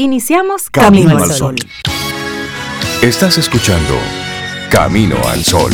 Iniciamos Camino, al Sol. Estás escuchando Camino al Sol.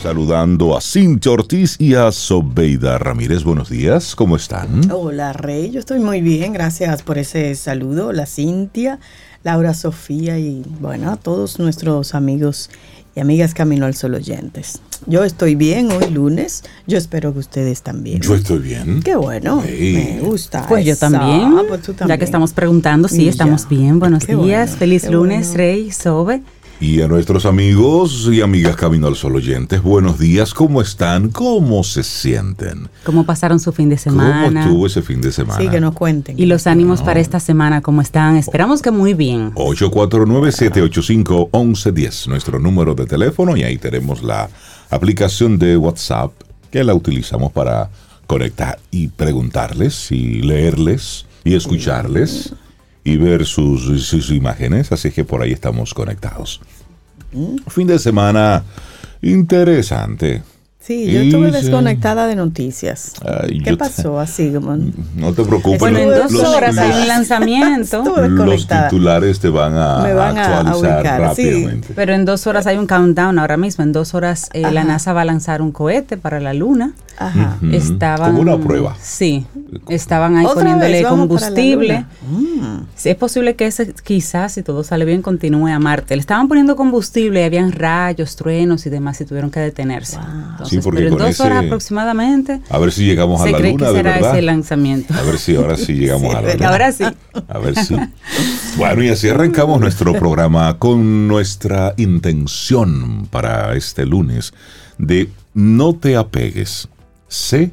Saludando a Cintia Ortiz y a Sobeida Ramírez. Buenos días, ¿cómo están? Hola, Rey. Yo estoy muy bien. Gracias por ese saludo. La Cintia, Laura Sofía y, bueno, a todos nuestros amigos y amigas Camino al Sol oyentes. Yo estoy bien hoy lunes. Yo espero que ustedes también. Yo estoy bien. Qué bueno. Me gusta. Pues yo también. Pues ya que estamos preguntando, sí, estamos bien. Buenos días. Feliz lunes, Rey, Sobe. Y a nuestros amigos y amigas Camino al Sol oyentes, buenos días, ¿cómo están? ¿Cómo se sienten? ¿Cómo pasaron su fin de semana? ¿Cómo estuvo ese fin de semana? Sí, que nos cuenten. Y los ánimos para esta semana, ¿cómo están? Esperamos que muy bien. 849-785-1110, nuestro número de teléfono, y ahí tenemos la aplicación de WhatsApp que la utilizamos para conectar y preguntarles y leerles y escucharles y ver sus, sus imágenes, así que por ahí estamos conectados. Fin de semana interesante. Sí, yo estuve desconectada de noticias. ¿Qué pasó así? No te preocupes. Bueno, en dos horas hay un lanzamiento. Los titulares te van a, actualizar rápidamente. Pero en dos horas hay un countdown ahora mismo. En dos horas eh, la NASA va a lanzar un cohete para la Luna. Ajá. Estaban, Como una prueba. Sí, estaban ahí poniéndole combustible. Mm. Es posible que ese, quizás, si todo sale bien, continúe a Marte. Le estaban poniendo combustible, habían rayos, truenos y demás, y tuvieron que detenerse. Sí, porque pero en dos horas aproximadamente. A ver si llegamos a la cree luna, que será de verdad. ese lanzamiento. A ver si ahora sí llegamos a la luna. Ahora sí. A ver si. Bueno, y así arrancamos nuestro programa con nuestra intención para este lunes de no te apegues sé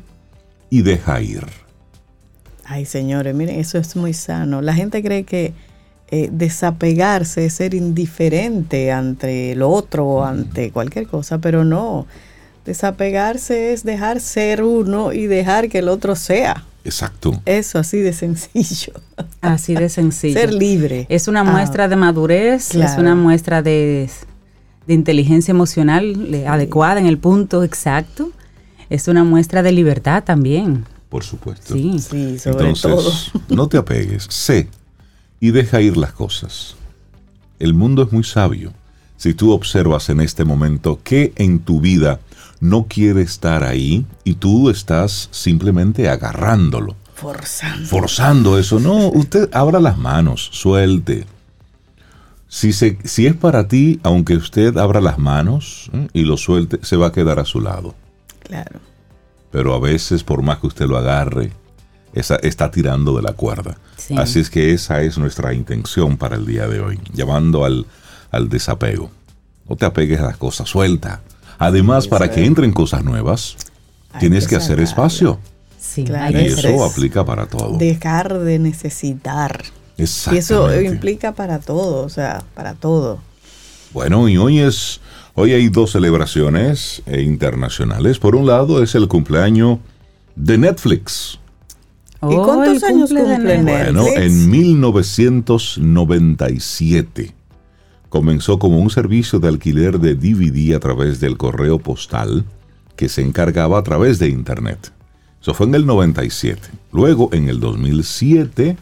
y deja ir. Ay, señores, miren, eso es muy sano. La gente cree que eh, desapegarse es ser indiferente ante lo otro o ante cualquier cosa, pero no. Desapegarse es dejar ser uno y dejar que el otro sea. Exacto. Eso, así de sencillo. Así de sencillo. Ser libre. Es una muestra ah, de madurez, claro. es una muestra de, de inteligencia emocional sí. adecuada en el punto exacto es una muestra de libertad también. Por supuesto. Sí, sí sobre Entonces, todo. no te apegues, sé y deja ir las cosas. El mundo es muy sabio. Si tú observas en este momento que en tu vida no quiere estar ahí y tú estás simplemente agarrándolo. Forzando. Forzando eso. No, usted abra las manos, suelte. Si, se, si es para ti, aunque usted abra las manos ¿eh? y lo suelte, se va a quedar a su lado. Claro. Pero a veces, por más que usted lo agarre, esa, está tirando de la cuerda. Sí. Así es que esa es nuestra intención para el día de hoy, llamando al, al desapego. No te apegues a las cosas, suelta. Además, para que entren cosas nuevas, Hay tienes que, que hacer espacio. Sí, claro, y eso es aplica para todo. Dejar de necesitar. Y eso implica para todo, o sea, para todo. Bueno, y hoy es Hoy hay dos celebraciones internacionales. Por un lado es el cumpleaños de Netflix. ¿Y cuántos oh, años cumple Netflix? Bueno, en 1997 comenzó como un servicio de alquiler de DVD a través del correo postal que se encargaba a través de Internet. Eso fue en el 97. Luego, en el 2007,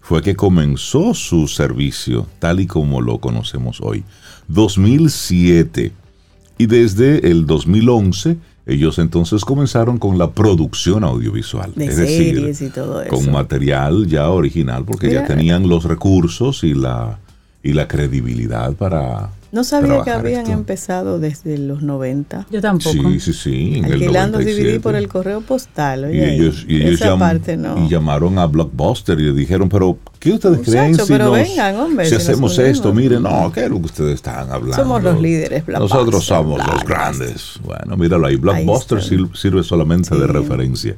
fue que comenzó su servicio tal y como lo conocemos hoy. 2007. Y desde el 2011 ellos entonces comenzaron con la producción audiovisual. De es series decir, y todo eso. con material ya original, porque Mira, ya tenían los recursos y la, y la credibilidad para... No sabía que habían esto. empezado desde los 90. Yo tampoco. Sí, sí, sí. En el Alquilando 97. DVD por el correo postal. Y Oye, ellos, y ellos esa llam- parte no. y llamaron a Blockbuster y le dijeron, pero ¿qué ustedes Muchacho, creen si, pero nos- vengan, hombre, si si nos hacemos unimos? esto? Miren, no, ¿qué es lo que ustedes están hablando? Somos los líderes, Blockbuster, Nosotros somos los grandes. Bueno, míralo ahí. Blockbuster sir- sirve solamente de Sí. referencia.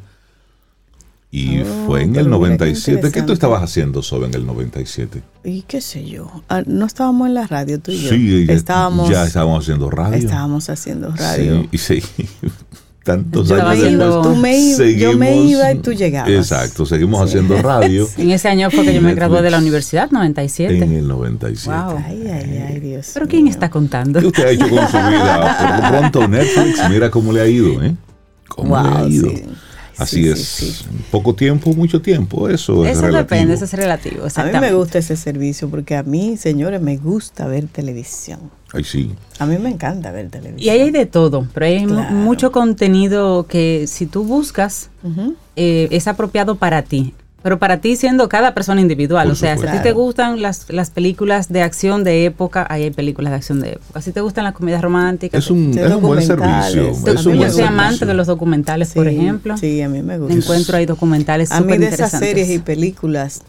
Y Oh, fue en el pero mira qué 97. ¿Qué tú estabas haciendo, Sobe, en el 97? Y qué sé yo. Ah, no estábamos en la radio tú y yo. Sí, ya, estábamos, ya estábamos haciendo radio. estábamos haciendo radio. Sí, y sí. tantos yo años iba, tú me iba, yo me iba y tú llegabas. Exacto, seguimos haciendo radio. en ese año fue que yo me gradué de la universidad, 97. En el 97. Wow. Ay, ay, ay, Dios. Pero ¿quién está contando? ¿Qué usted ha hecho con su vida? Por lo pronto Netflix, mira cómo le ha ido, ¿eh? ¿Cómo le ha ido? Sí. Así es, poco tiempo, mucho tiempo, eso, es relativo. depende, eso es relativo. A mí me gusta ese servicio porque a mí, señores, me gusta ver televisión. Ay, sí. A mí me encanta ver televisión. Y ahí hay de todo, pero hay mucho contenido que si tú buscas eh, es apropiado para ti. Pero para ti siendo cada persona individual, o sea, si a ti te gustan las, las películas de acción de época, ahí hay películas de acción de época. Si te gustan las comedias románticas, es un, es un buen servicio. Es un yo soy amante de los documentales, por ejemplo. Sí, a mí me gusta. Encuentro ahí documentales A mí de esas series y películas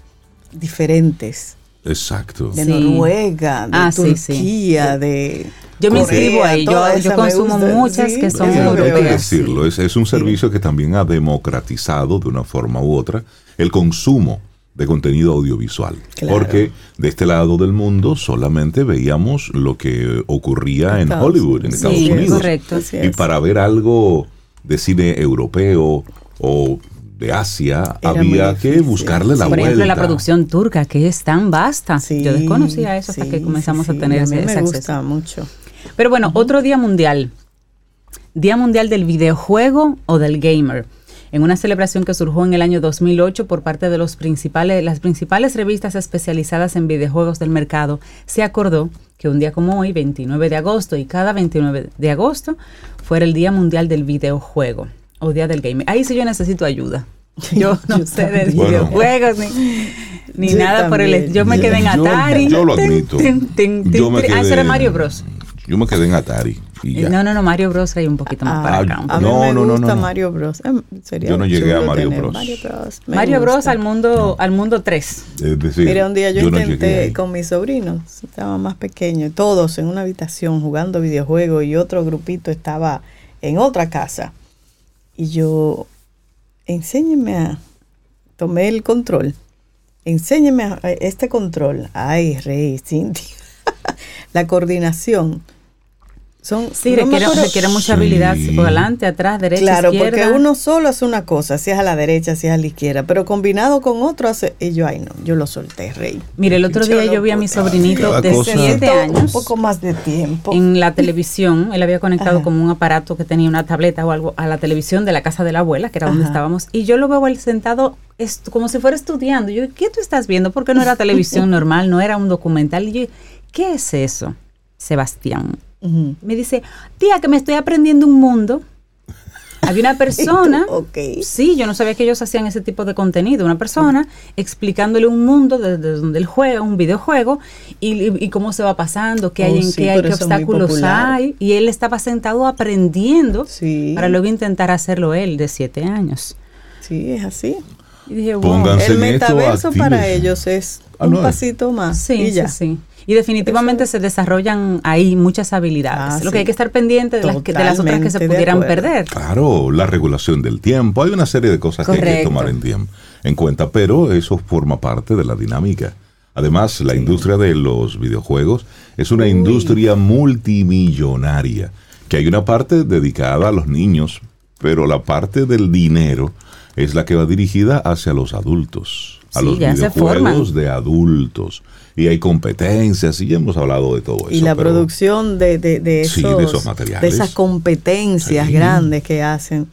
diferentes. Exacto. De Noruega, de ah, Turquía, de... Yo me inscribo ahí, yo, yo consumo muchas que son europeas. Hay que decirlo, es, es un servicio que también ha democratizado de una forma u otra el consumo de contenido audiovisual. Porque de este lado del mundo solamente veíamos lo que ocurría en Hollywood, en Estados Unidos. Correcto, y para ver algo de cine europeo o de Asia había que buscarle la vuelta. Por ejemplo, la producción turca, que es tan vasta. Yo desconocía eso hasta que comenzamos a tener ese, me gusta mucho. Pero bueno, otro día mundial. Día mundial del videojuego o del gamer en una celebración que surgió en el año 2008 por parte de los principales, las principales revistas especializadas en videojuegos del mercado, se acordó que un día como hoy, 29 de agosto, y cada 29 de agosto, fuera el Día Mundial del Videojuego o Día del Gamer. Ahí sí yo necesito ayuda. Yo no sé de videojuegos ni, nada por el Yo me quedé en Atari. Yo, lo admito. yo me quedé, ah, ese era Mario Bros. Yo me quedé en Atari. No, no, no, Mario Bros. hay un poquito más para acá. A mí no, me no, gusta Mario Bros. Em, yo no llegué a Mario Bros. Mario Bros, Mario Bros al mundo, al mundo 3. Es decir, Mira, un día yo, intenté con mis sobrinos, estaban más pequeños, todos en una habitación jugando videojuegos y otro grupito estaba en otra casa. Y yo, enséñeme a, tomé el control, enséñeme a, este control. Ay, Rey, Cintia, la coordinación son, sí, requiere, mucha habilidad por adelante, atrás, derecha, claro, izquierda. Claro, porque uno solo hace una cosa, si es a la derecha, si es a la izquierda, pero combinado con otro hace, y yo, ay no, yo lo solté, rey. Mire, el otro día yo vi a mi sobrinito de 7 años. Un poco más de tiempo. En la televisión, él había conectado como un aparato que tenía una tableta o algo a la televisión de la casa de la abuela, que era donde estábamos, y yo lo veo él sentado como si fuera estudiando. Yo, ¿qué tú estás viendo? Porque no era televisión normal, no era un documental. Y yo, ¿qué es eso? Sebastián, me dice, tía, que me estoy aprendiendo un mundo. Había una persona, sí, yo no sabía que ellos hacían ese tipo de contenido, una persona explicándole un mundo desde donde él juega, un videojuego, y, cómo se va pasando, qué hay oh, en qué hay, qué obstáculos hay, y él estaba sentado aprendiendo para luego intentar hacerlo él de siete años. Sí, es así. Y dije, wow, el metaverso para ellos es ah, un pasito más. Sí, y ya. sí. Y definitivamente se desarrollan ahí muchas habilidades. Ah, Lo que hay que estar pendiente de las, de las otras que se pudieran perder. Claro, la regulación del tiempo. Hay una serie de cosas que hay que tomar en, tiempo, en cuenta, pero eso forma parte de la dinámica. Además, la industria de los videojuegos es una industria multimillonaria, que hay una parte dedicada a los niños, pero la parte del dinero es la que va dirigida hacia los adultos, a los videojuegos de adultos y hay competencias y ya hemos hablado de todo eso. Y la producción de, de, esos, materiales. De esas competencias grandes que hacen.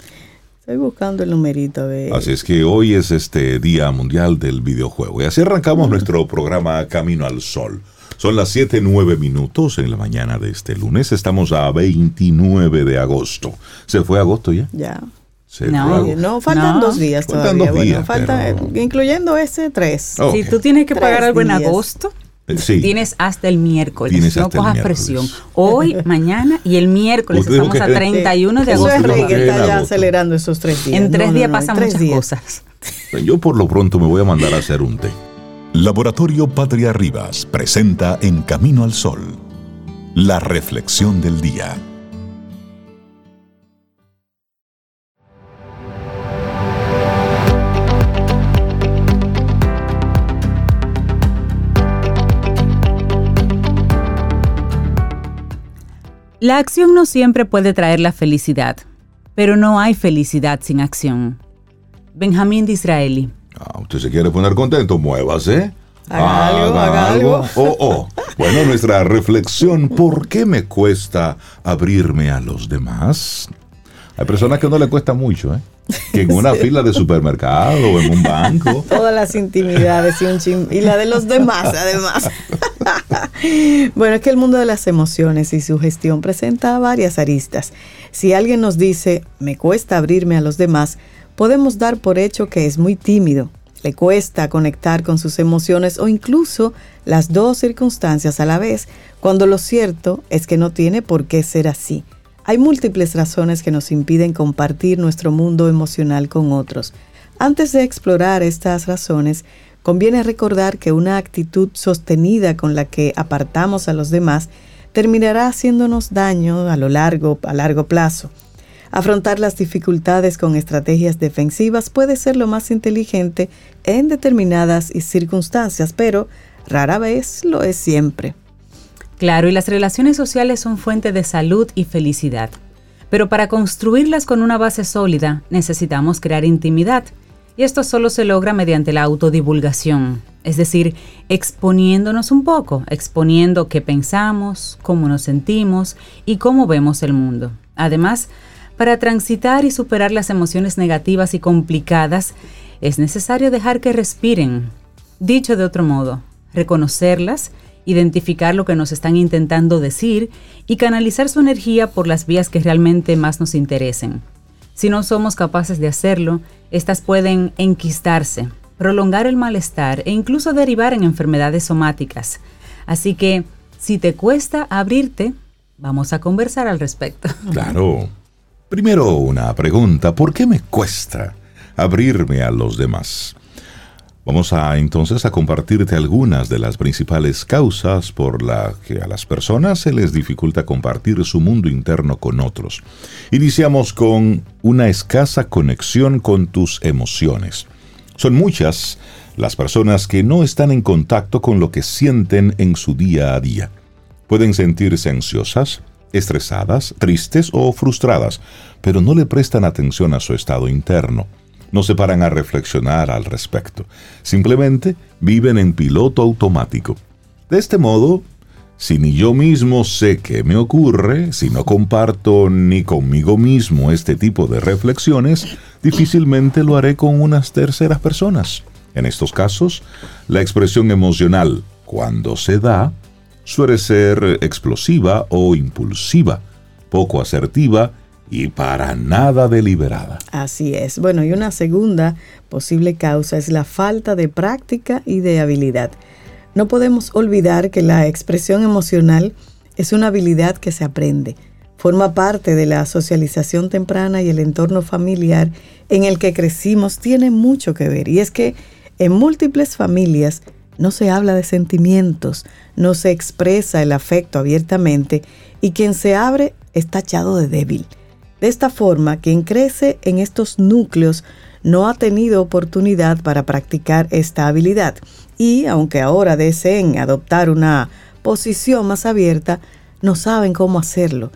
Estoy buscando el numerito. Así es que hoy es este Día Mundial del Videojuego. Y así arrancamos nuestro programa Camino al Sol. Son las 7, 9 minutos en la mañana de este lunes. Estamos a 29 de agosto. ¿Se fue agosto ya? Ya. No, faltan dos días todavía. Dos falta, incluyendo ese tres. Si tú tienes que pagar algo en agosto, eh, Tienes hasta el miércoles, no cojas presión. Hoy, mañana y el miércoles estamos a 31 de agosto. Eso es que está ya acelerando esos tres días. En tres días pasan muchas cosas. Yo por lo pronto me voy a mandar a hacer un té. Laboratorio Patria Rivas presenta En Camino al Sol, la reflexión del día. La acción no siempre puede traer la felicidad, pero no hay felicidad sin acción. Benjamín Disraeli. Ah, usted se quiere poner contento, muévase. Haga algo, haga algo. Oh, oh. Bueno, nuestra reflexión, ¿por qué me cuesta abrirme a los demás? Hay personas que no le cuesta mucho, ¿eh? Que en una fila de supermercado o en un banco. Todas las intimidades y, un y la de los demás, además. bueno, es que el mundo de las emociones y su gestión presenta varias aristas. Si alguien nos dice, me cuesta abrirme a los demás, podemos dar por hecho que es muy tímido, le cuesta conectar con sus emociones o incluso las dos circunstancias a la vez, cuando lo cierto es que no tiene por qué ser así. Hay múltiples razones que nos impiden compartir nuestro mundo emocional con otros. Antes de explorar estas razones, conviene recordar que una actitud sostenida con la que apartamos a los demás terminará haciéndonos daño a lo largo a largo plazo. Afrontar las dificultades con estrategias defensivas puede ser lo más inteligente en determinadas circunstancias, pero rara vez lo es siempre. Claro, y las relaciones sociales son fuente de salud y felicidad. Pero para construirlas con una base sólida necesitamos crear intimidad. Y esto solo se logra mediante la autodivulgación, es decir, exponiéndonos un poco, exponiendo qué pensamos, cómo nos sentimos y cómo vemos el mundo. Además, para transitar y superar las emociones negativas y complicadas, es necesario dejar que respiren. Dicho de otro modo, reconocerlas, identificar lo que nos están intentando decir y canalizar su energía por las vías que realmente más nos interesen. Si no somos capaces de hacerlo, estas pueden enquistarse, prolongar el malestar e incluso derivar en enfermedades somáticas. Así que, si te cuesta abrirte, vamos a conversar al respecto. Claro. Primero una pregunta, ¿por qué me cuesta abrirme a los demás? Vamos a entonces a compartirte algunas de las principales causas por las que a las personas se les dificulta compartir su mundo interno con otros. Iniciamos con una escasa conexión con tus emociones. Son muchas las personas que no están en contacto con lo que sienten en su día a día. Pueden sentirse ansiosas, estresadas, tristes o frustradas, pero no le prestan atención a su estado interno. No se paran a reflexionar al respecto. Simplemente viven en piloto automático. De este modo, si ni yo mismo sé qué me ocurre, si no comparto ni conmigo mismo este tipo de reflexiones, difícilmente lo haré con unas terceras personas. En estos casos, la expresión emocional, cuando se da, suele ser explosiva o impulsiva, poco asertiva y para nada deliberada. Así es. Bueno, y una segunda posible causa es la falta de práctica y de habilidad. No podemos olvidar que la expresión emocional es una habilidad que se aprende. Forma parte de la socialización temprana y el entorno familiar en el que crecimos tiene mucho que ver. Y es que en múltiples familias no se habla de sentimientos, no se expresa el afecto abiertamente y quien se abre es tachado de débil. De esta forma, quien crece en estos núcleos no ha tenido oportunidad para practicar esta habilidad y, aunque ahora deseen adoptar una posición más abierta, no saben cómo hacerlo.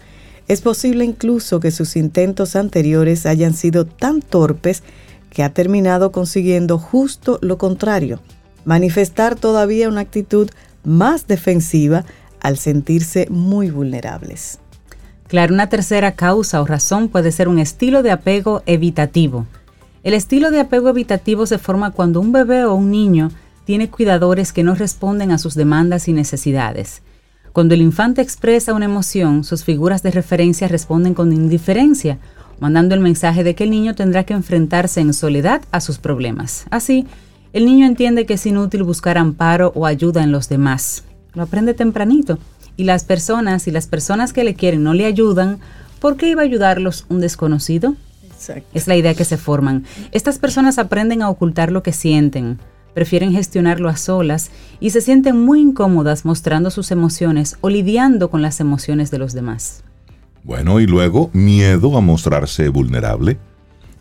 Es posible incluso que sus intentos anteriores hayan sido tan torpes que ha terminado consiguiendo justo lo contrario, manifestar todavía una actitud más defensiva al sentirse muy vulnerables. Claro, una tercera causa o razón puede ser un estilo de apego evitativo. El estilo de apego evitativo se forma cuando un bebé o un niño tiene cuidadores que no responden a sus demandas y necesidades. Cuando el infante expresa una emoción, sus figuras de referencia responden con indiferencia, mandando el mensaje de que el niño tendrá que enfrentarse en soledad a sus problemas. Así, el niño entiende que es inútil buscar amparo o ayuda en los demás. Lo aprende tempranito. Y las personas, y las personas que le quieren no le ayudan, ¿por qué iba a ayudarlos un desconocido? Es la idea que se forman. Estas personas aprenden a ocultar lo que sienten, prefieren gestionarlo a solas y se sienten muy incómodas mostrando sus emociones o lidiando con las emociones de los demás. Bueno, y luego miedo a mostrarse vulnerable.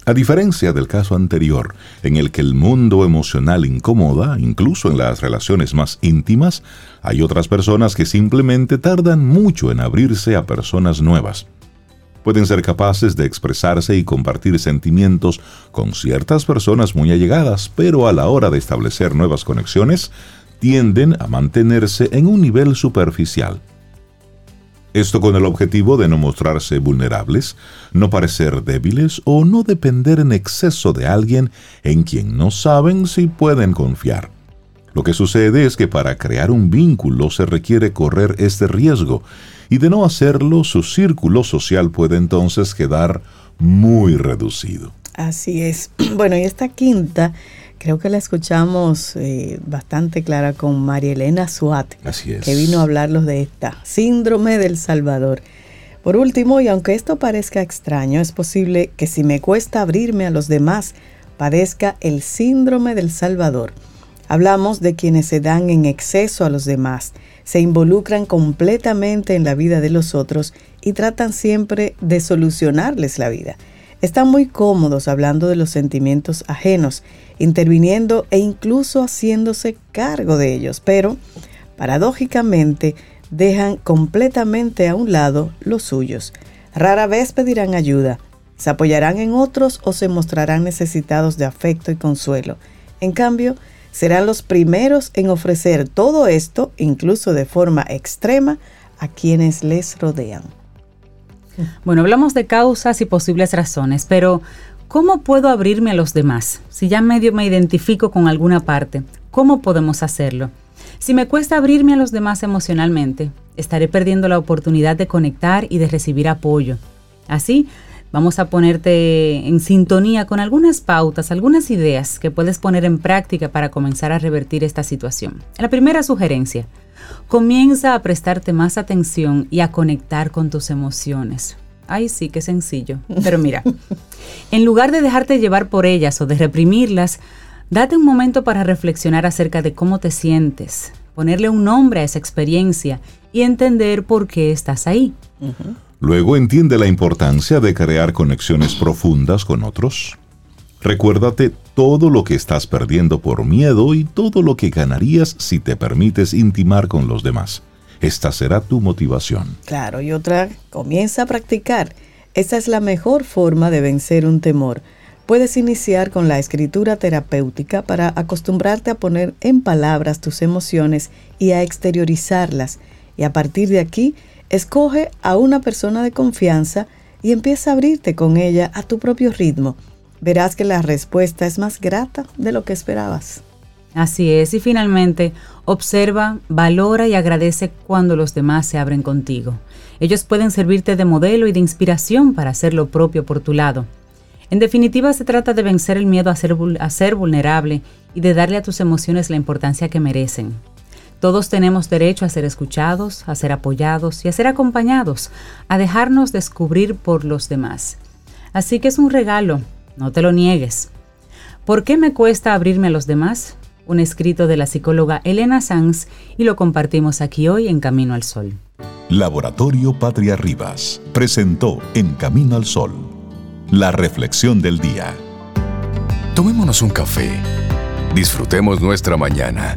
A diferencia del caso anterior, en el que el mundo emocional incomoda, incluso en las relaciones más íntimas, hay otras personas que simplemente tardan mucho en abrirse a personas nuevas. pueden ser capaces de expresarse y compartir sentimientos con ciertas personas muy allegadas, pero a la hora de establecer nuevas conexiones, tienden a mantenerse en un nivel superficial. Esto con el objetivo de no mostrarse vulnerables, no parecer débiles o no depender en exceso de alguien en quien no saben si pueden confiar. Lo que sucede es que para crear un vínculo se requiere correr este riesgo y de no hacerlo su círculo social puede entonces quedar muy reducido. Así es. Bueno, y esta quinta creo que la escuchamos eh, bastante clara con María Elena Suat, Así es. que vino a hablarlos de esta síndrome del Salvador. Por último, y aunque esto parezca extraño, es posible que si me cuesta abrirme a los demás, padezca el síndrome del Salvador. Hablamos de quienes se dan en exceso a los demás, se involucran completamente en la vida de los otros y tratan siempre de solucionarles la vida. Están muy cómodos hablando de los sentimientos ajenos, interviniendo e incluso haciéndose cargo de ellos, pero paradójicamente dejan completamente a un lado los suyos. Rara vez pedirán ayuda, se apoyarán en otros o se mostrarán necesitados de afecto y consuelo. En cambio, serán los primeros en ofrecer todo esto, incluso de forma extrema, a quienes les rodean. Bueno, hablamos de causas y posibles razones, pero ¿cómo puedo abrirme a los demás? Si ya medio me identifico con alguna parte, ¿cómo podemos hacerlo? Si me cuesta abrirme a los demás emocionalmente, estaré perdiendo la oportunidad de conectar y de recibir apoyo. Así, vamos a ponerte en sintonía con algunas pautas, algunas ideas que puedes poner en práctica para comenzar a revertir esta situación. La primera sugerencia, comienza a prestarte más atención y a conectar con tus emociones. Ay, sí, qué sencillo. Pero mira, en lugar de dejarte llevar por ellas o de reprimirlas, date un momento para reflexionar acerca de cómo te sientes, ponerle un nombre a esa experiencia y entender por qué estás ahí. Luego entiende la importancia de crear conexiones profundas con otros. Recuérdate todo lo que estás perdiendo por miedo y todo lo que ganarías si te permites intimar con los demás. Esta será tu motivación. Claro, y otra, comienza a practicar. Esa es la mejor forma de vencer un temor. Puedes iniciar con la escritura terapéutica para acostumbrarte a poner en palabras tus emociones y a exteriorizarlas. Y a partir de aquí, Escoge a una persona de confianza y empieza a abrirte con ella a tu propio ritmo. Verás que la respuesta es más grata de lo que esperabas. Así es, y finalmente, observa, valora y agradece cuando los demás se abren contigo. Ellos pueden servirte de modelo y de inspiración para hacer lo propio por tu lado. En definitiva, se trata de vencer el miedo a ser, vulnerable y de darle a tus emociones la importancia que merecen. Todos tenemos derecho a ser escuchados, a ser apoyados y a ser acompañados, a dejarnos descubrir por los demás. Así que es un regalo, no te lo niegues. ¿Por qué me cuesta abrirme a los demás? Un escrito de la psicóloga Elena Sanz y lo compartimos aquí hoy en Camino al Sol. Laboratorio Patria Rivas presentó En Camino al Sol la reflexión del día. Tomémonos un café. Disfrutemos nuestra mañana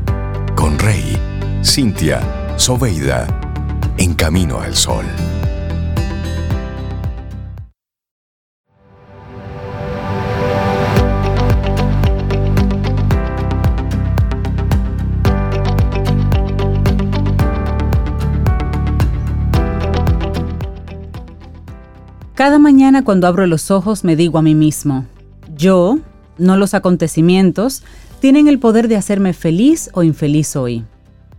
con Rey, Cintia, Soveida, en camino al sol. Cada mañana cuando abro los ojos me digo a mí mismo, yo, no los acontecimientos, tienen el poder de hacerme feliz o infeliz hoy.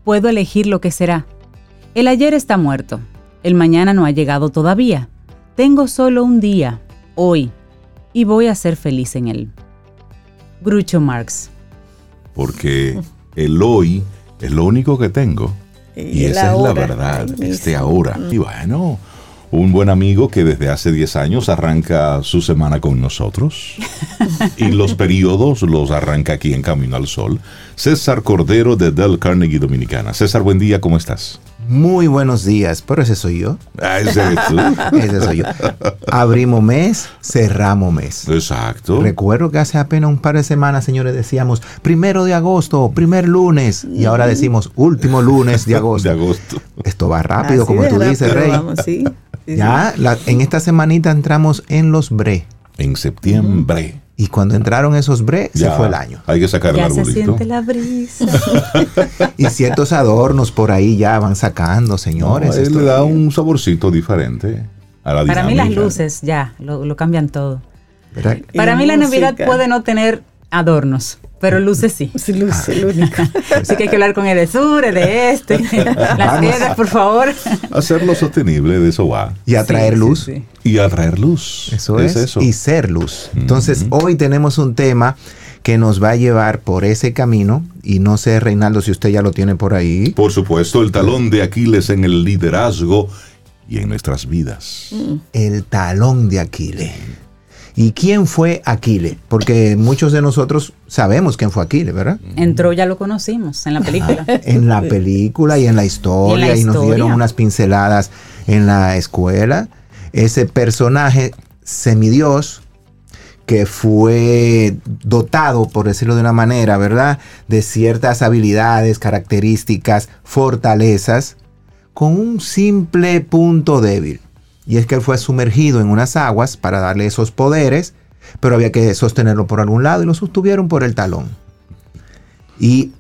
Puedo elegir lo que será. El ayer está muerto. El mañana no ha llegado todavía. Tengo solo un día, hoy, y voy a ser feliz en él. Groucho Marx. Porque el hoy es lo único que tengo. Y, esa es la verdad, este ahora. Y bueno, un buen amigo que desde hace 10 años arranca su semana con nosotros y los periodos los arranca aquí en Camino al Sol. César Cordero de Del Carnegie Dominicana. César, buen día, ¿cómo estás? Muy buenos días, pero ese soy yo. Ah, ese eres tú. ese soy yo. Abrimos mes, cerramos mes. Exacto. Recuerdo que hace apenas un par de semanas, señores, decíamos primero de agosto, primer lunes, y ahora decimos último lunes de agosto. De agosto. Esto va rápido, como tú dices, Rey. Vamos, sí. Ya en esta semanita entramos en los bre. En septiembre. Y cuando entraron esos bre, se fue el año. Hay que sacar el arbolito. Se siente la brisa. y ciertos adornos por ahí ya van sacando, señores. él le da un saborcito diferente a la Para mí las luces ya lo, cambian todo. Para mí la Navidad puede no tener adornos. Pero luces sí. Sí, luces, el único. Así que hay que hablar con el de sur, el de este, las piedras, por favor. Hacerlo sostenible, de eso va. Y atraer luz. y atraer luz. Eso es. eso. Y ser luz. Entonces, hoy tenemos un tema que nos va a llevar por ese camino. Y no sé, Reinaldo, si usted ya lo tiene por ahí. Por supuesto, el talón de Aquiles en el liderazgo y en nuestras vidas. El talón de Aquiles. ¿Y quién fue Aquiles? Porque muchos de nosotros sabemos quién fue Aquiles, ¿verdad? En Troya lo conocimos, en la película. en la película y en la historia, y, nos dieron unas pinceladas en la escuela. Ese personaje semidios que fue dotado, por decirlo de una manera, ¿verdad? De ciertas habilidades, características, fortalezas, con un simple punto débil y es que él fue sumergido en unas aguas para darle esos poderes, pero había que sostenerlo por algún lado y lo sostuvieron por el talón. Y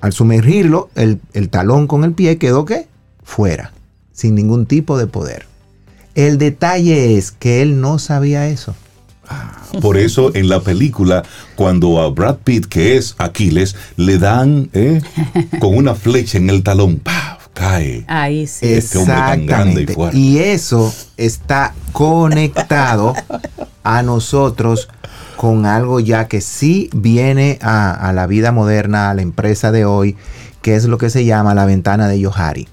al sumergirlo, el, talón con el pie quedó que fuera, sin ningún tipo de poder. El detalle es que él no sabía eso. Ah, por eso en la película, cuando a Brad Pitt, que es Aquiles, le dan eh, con una flecha en el talón, ¡pah! Cae. Ahí sí. Este hombre tan grande y fuerte. Y eso está conectado a nosotros con algo ya que sí viene a, la vida moderna, a la empresa de hoy, que es lo que se llama la ventana de Yohari.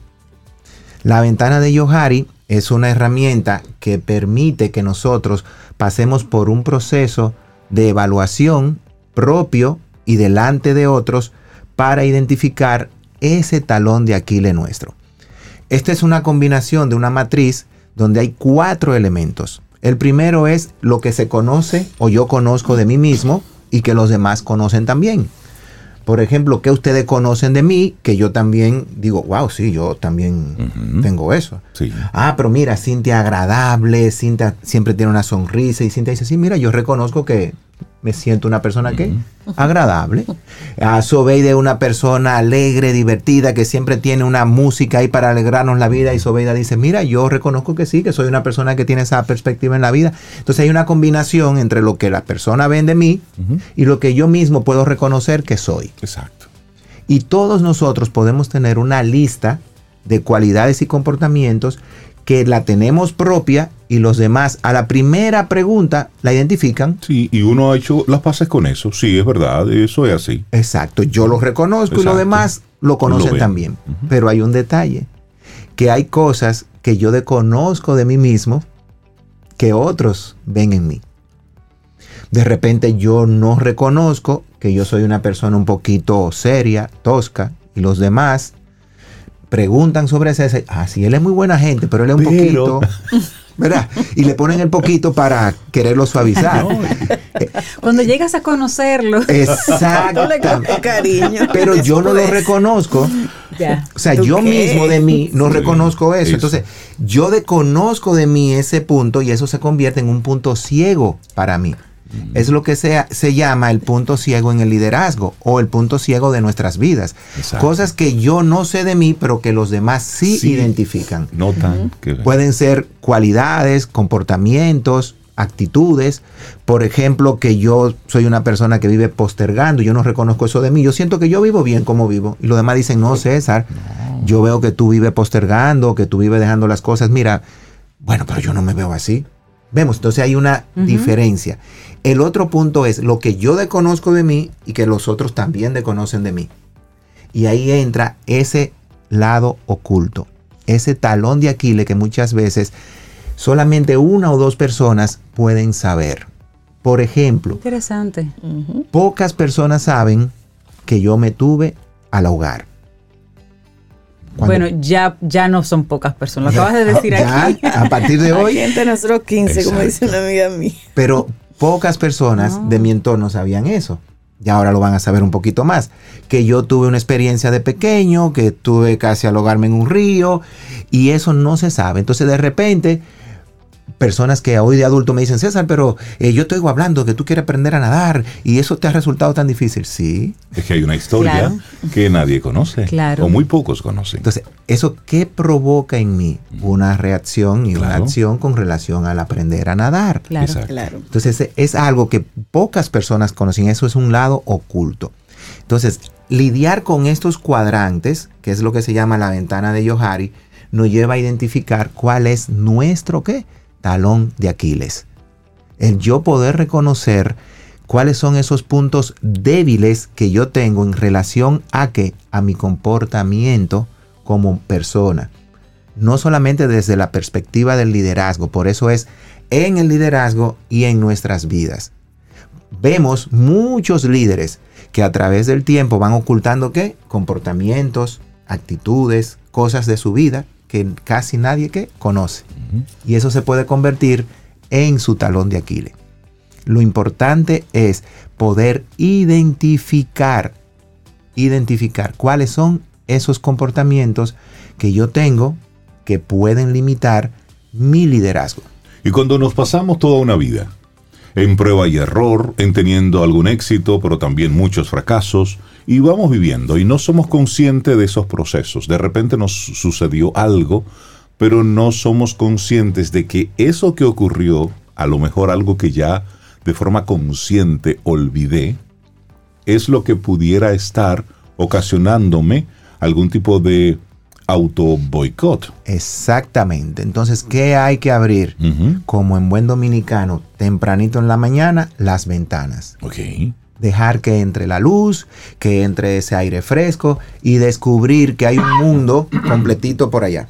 La ventana de Yohari es una herramienta que permite que nosotros pasemos por un proceso de evaluación propio y delante de otros para identificar ese talón de Aquiles nuestro. Esta es una combinación de una matriz donde hay cuatro elementos. El primero es lo que se conoce o yo conozco de mí mismo y que los demás conocen también. Por ejemplo, ¿qué ustedes conocen de mí? Que yo también digo, wow, sí, yo también tengo eso. Ah, pero mira, Cintia agradable, Cintia siempre tiene una sonrisa y Cintia dice, sí, mira, yo reconozco que me siento una persona que agradable. A Sobeida es una persona alegre, divertida, que siempre tiene una música ahí para alegrarnos la vida. Y Sobeida dice, mira, yo reconozco que sí, que soy una persona que tiene esa perspectiva en la vida. Entonces hay una combinación entre lo que la persona ve de mí y lo que yo mismo puedo reconocer que soy. Exacto. Y todos nosotros podemos tener una lista de cualidades y comportamientos que la tenemos propia y los demás a la primera pregunta la identifican. Sí, y uno ha hecho las pases con eso. Sí, es verdad, eso es así. Exacto, yo lo reconozco y los demás lo conocen también. Pero hay un detalle, que hay cosas que yo desconozco de mí mismo que otros ven en mí. De repente yo no reconozco que yo soy una persona un poquito seria, tosca, y los demás preguntan sobre ese, ah, sí, él es muy buena gente, pero él es un poquito, ¿verdad? Y le ponen el poquito para quererlo suavizar. Cuando llegas a conocerlo. Exacto. cariño. Pero yo no lo reconozco. O sea, yo mismo de mí no reconozco eso. Entonces, yo desconozco de mí ese punto y eso se convierte en un punto ciego para mí. Es lo que se, se, llama el punto ciego en el liderazgo o el punto ciego de nuestras vidas. Cosas que yo no sé de mí, pero que los demás sí, identifican. Notan. Pueden ser cualidades, comportamientos, actitudes. Por ejemplo, que yo soy una persona que vive postergando, yo no reconozco eso de mí. Yo siento que yo vivo bien como vivo. Y los demás dicen, no, César, yo veo que tú vives postergando, que tú vives dejando las cosas. Mira, bueno, pero yo no me veo así. Vemos, entonces hay una diferencia. El otro punto es lo que yo desconozco de mí y que los otros también desconocen de mí. Y ahí entra ese lado oculto, ese talón de Aquiles que muchas veces solamente una o dos personas pueden saber. Por ejemplo, interesante. Pocas personas saben que yo me tuve al hogar. Bueno, ya, ya no son pocas personas. Lo acabas de decir aquí. A partir de hoy. Gente nosotros 15, como dice una amiga mía. Pero pocas personas de mi entorno sabían eso. Y ahora lo van a saber un poquito más. Que yo tuve una experiencia de pequeño, que tuve casi al ahogarme en un río, y eso no se sabe. Entonces de repente personas que hoy de adulto me dicen, César, pero eh, yo estoy hablando que tú quieres aprender a nadar y eso te ha resultado tan difícil. Sí. Es que hay una historia que nadie conoce. Claro. O muy pocos conocen. Entonces, ¿eso qué provoca en mí? Una reacción y una acción con relación al aprender a nadar. Claro. claro. Entonces, es algo que pocas personas conocen. Eso es un lado oculto. Entonces, lidiar con estos cuadrantes, que es lo que se llama la ventana de Yohari, nos lleva a identificar cuál es nuestro qué? Talón de Aquiles. El yo poder reconocer cuáles son esos puntos débiles que yo tengo en relación a que a mi comportamiento como persona. No solamente desde la perspectiva del liderazgo, por eso es en el liderazgo y en nuestras vidas. Vemos muchos líderes que a través del tiempo van ocultando qué? Comportamientos, actitudes, cosas de su vida que casi nadie que conoce. Y eso se puede convertir en su talón de Aquiles. Lo importante es poder identificar, identificar cuáles son esos comportamientos que yo tengo que pueden limitar mi liderazgo. Y cuando nos pasamos toda una vida en prueba y error, en teniendo algún éxito, pero también muchos fracasos, y vamos viviendo y no somos conscientes de esos procesos. De repente nos sucedió algo, pero no somos conscientes de que eso que ocurrió, a lo mejor algo que ya de forma consciente olvidé, es lo que pudiera estar ocasionándome algún tipo de auto boicot. Exactamente. Entonces, ¿qué hay que abrir? Como en buen dominicano, tempranito en la mañana, las ventanas. Ok dejar que entre la luz, que entre ese aire fresco y descubrir que hay un mundo completito por allá.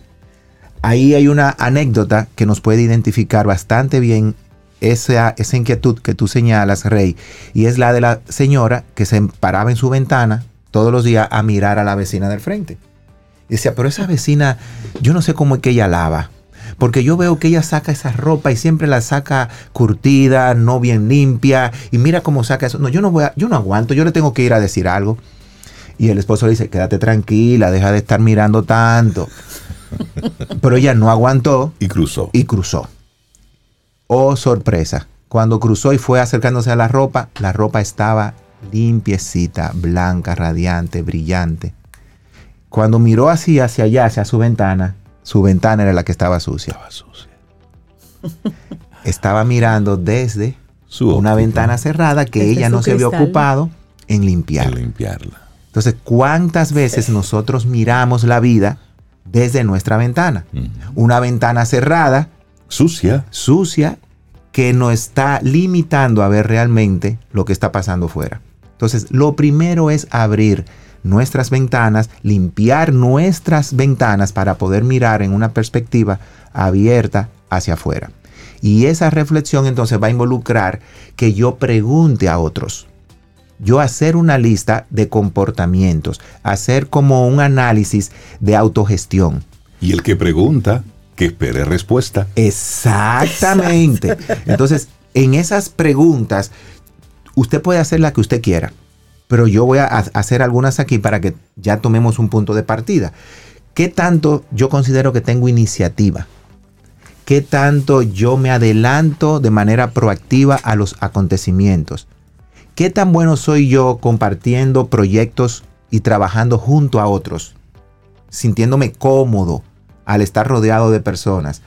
Ahí hay una anécdota que nos puede identificar bastante bien esa, esa inquietud que tú señalas, Rey, y es la de la señora que se paraba en su ventana todos los días a mirar a la vecina del frente. Y decía, pero esa vecina, yo no sé cómo es que ella lava. Porque yo veo que ella saca esa ropa y siempre la saca curtida, no bien limpia. Y mira cómo saca eso. No, yo no voy a, yo no aguanto, yo le tengo que ir a decir algo. Y el esposo le dice, quédate tranquila, deja de estar mirando tanto. Pero ella no aguantó. Y cruzó. Y cruzó. Oh, sorpresa. Cuando cruzó y fue acercándose a la ropa, la ropa estaba limpiecita, blanca, radiante, brillante. Cuando miró así hacia allá, hacia su ventana, su ventana era la que estaba sucia. Estaba sucia. Estaba mirando desde una ventana cerrada que ella no se había ocupado en limpiar. limpiarla. Entonces, ¿cuántas veces nosotros miramos la vida desde nuestra ventana? Una ventana cerrada. Sucia. Sucia, que nos está limitando a ver realmente lo que está pasando fuera. Entonces, lo primero es abrir nuestras ventanas, limpiar nuestras ventanas para poder mirar en una perspectiva abierta hacia afuera. Y esa reflexión entonces va a involucrar que yo pregunte a otros. Yo hacer una lista de comportamientos, hacer como un análisis de autogestión. Y el que pregunta, que espere respuesta. Exactamente. Entonces, en esas preguntas, usted puede hacer la que usted quiera pero yo voy a hacer algunas aquí para que ya tomemos un punto de partida. ¿Qué tanto yo considero que tengo iniciativa? ¿Qué tanto yo me adelanto de manera proactiva a los acontecimientos? ¿Qué tan bueno soy yo compartiendo proyectos y trabajando junto a otros? Sintiéndome cómodo al estar rodeado de personas.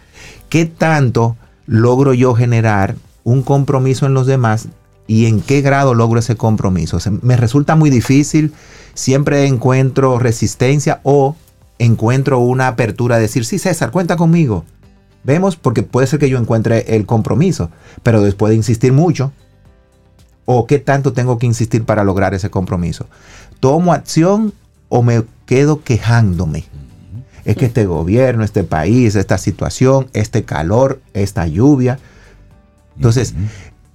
¿Qué tanto logro yo generar un compromiso en los demás y en qué grado logro ese compromiso. me resulta muy difícil, siempre encuentro resistencia o encuentro una apertura de decir, sí, César, cuenta conmigo. Vemos, porque puede ser que yo encuentre el compromiso, pero después de insistir mucho, o qué tanto tengo que insistir para lograr ese compromiso. ¿Tomo acción o me quedo quejándome? Es que este gobierno, este país, esta situación, este calor, esta lluvia. Entonces,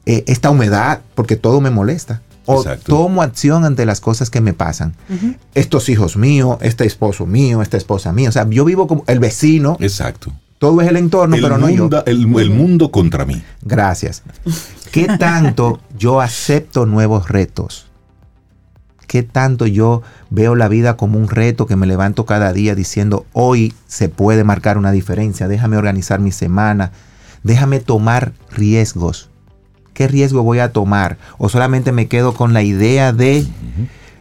eh, esta humedad, porque todo me molesta. O tomo acción ante las cosas que me pasan. Estos hijos míos, este esposo mío, esta esposa mía. O sea, yo vivo como el vecino. Exacto. Todo es el entorno, pero no yo. El, el mundo contra mí. Gracias. ¿Qué tanto yo acepto nuevos retos? ¿Qué tanto yo veo la vida como un reto que me levanto cada día diciendo, hoy se puede marcar una diferencia, déjame organizar mi semana, Déjame tomar riesgos. ¿Qué riesgo voy a tomar? O solamente me quedo con la idea de...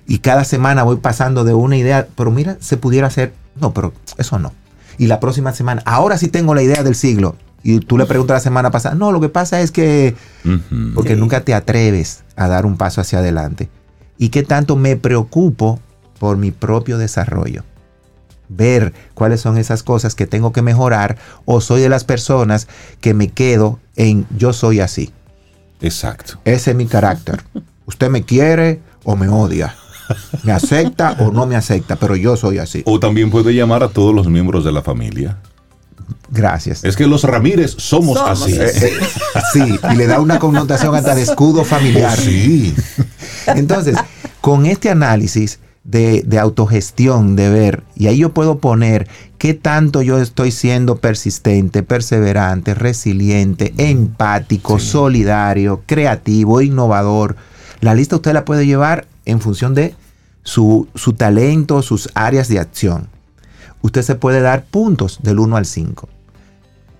Y cada semana voy pasando de una idea, pero mira, se pudiera hacer... No, pero eso no. Y la próxima semana, ahora sí tengo la idea del siglo. Y tú le preguntas la semana pasada, no, lo que pasa es que... Porque nunca te atreves a dar un paso hacia adelante. ¿Y qué tanto me preocupo por mi propio desarrollo? Ver cuáles son esas cosas que tengo que mejorar o soy de las personas que me quedo en yo soy así. Exacto. Ese es mi carácter. Usted me quiere o me odia. Me acepta o no me acepta, pero yo soy así. O también puede llamar a todos los miembros de la familia. Gracias. Es que los Ramírez somos, así. Eh, eh, sí, y le da una connotación hasta de escudo familiar. Sí. Entonces, con este análisis de, autogestión, de ver, y ahí yo puedo poner qué tanto yo estoy siendo persistente, perseverante, resiliente, empático, solidario, creativo, innovador. La lista usted la puede llevar en función de su, su talento, sus áreas de acción usted se puede dar puntos del 1 al 5.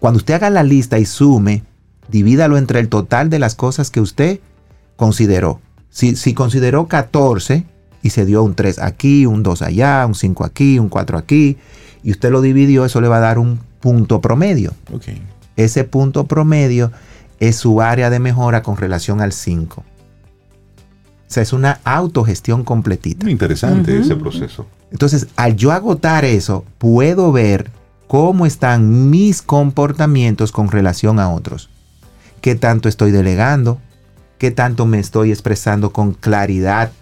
Cuando usted haga la lista y sume, divídalo entre el total de las cosas que usted consideró. Si, si consideró 14 y se dio un 3 aquí, un 2 allá, un 5 aquí, un 4 aquí, y usted lo dividió, eso le va a dar un punto promedio. Ese punto promedio es su área de mejora con relación al 5. O sea, es una autogestión completita. Muy interesante ese proceso. Entonces, al yo agotar eso, puedo ver cómo están mis comportamientos con relación a otros. ¿Qué tanto estoy delegando? ¿Qué tanto me estoy expresando con claridad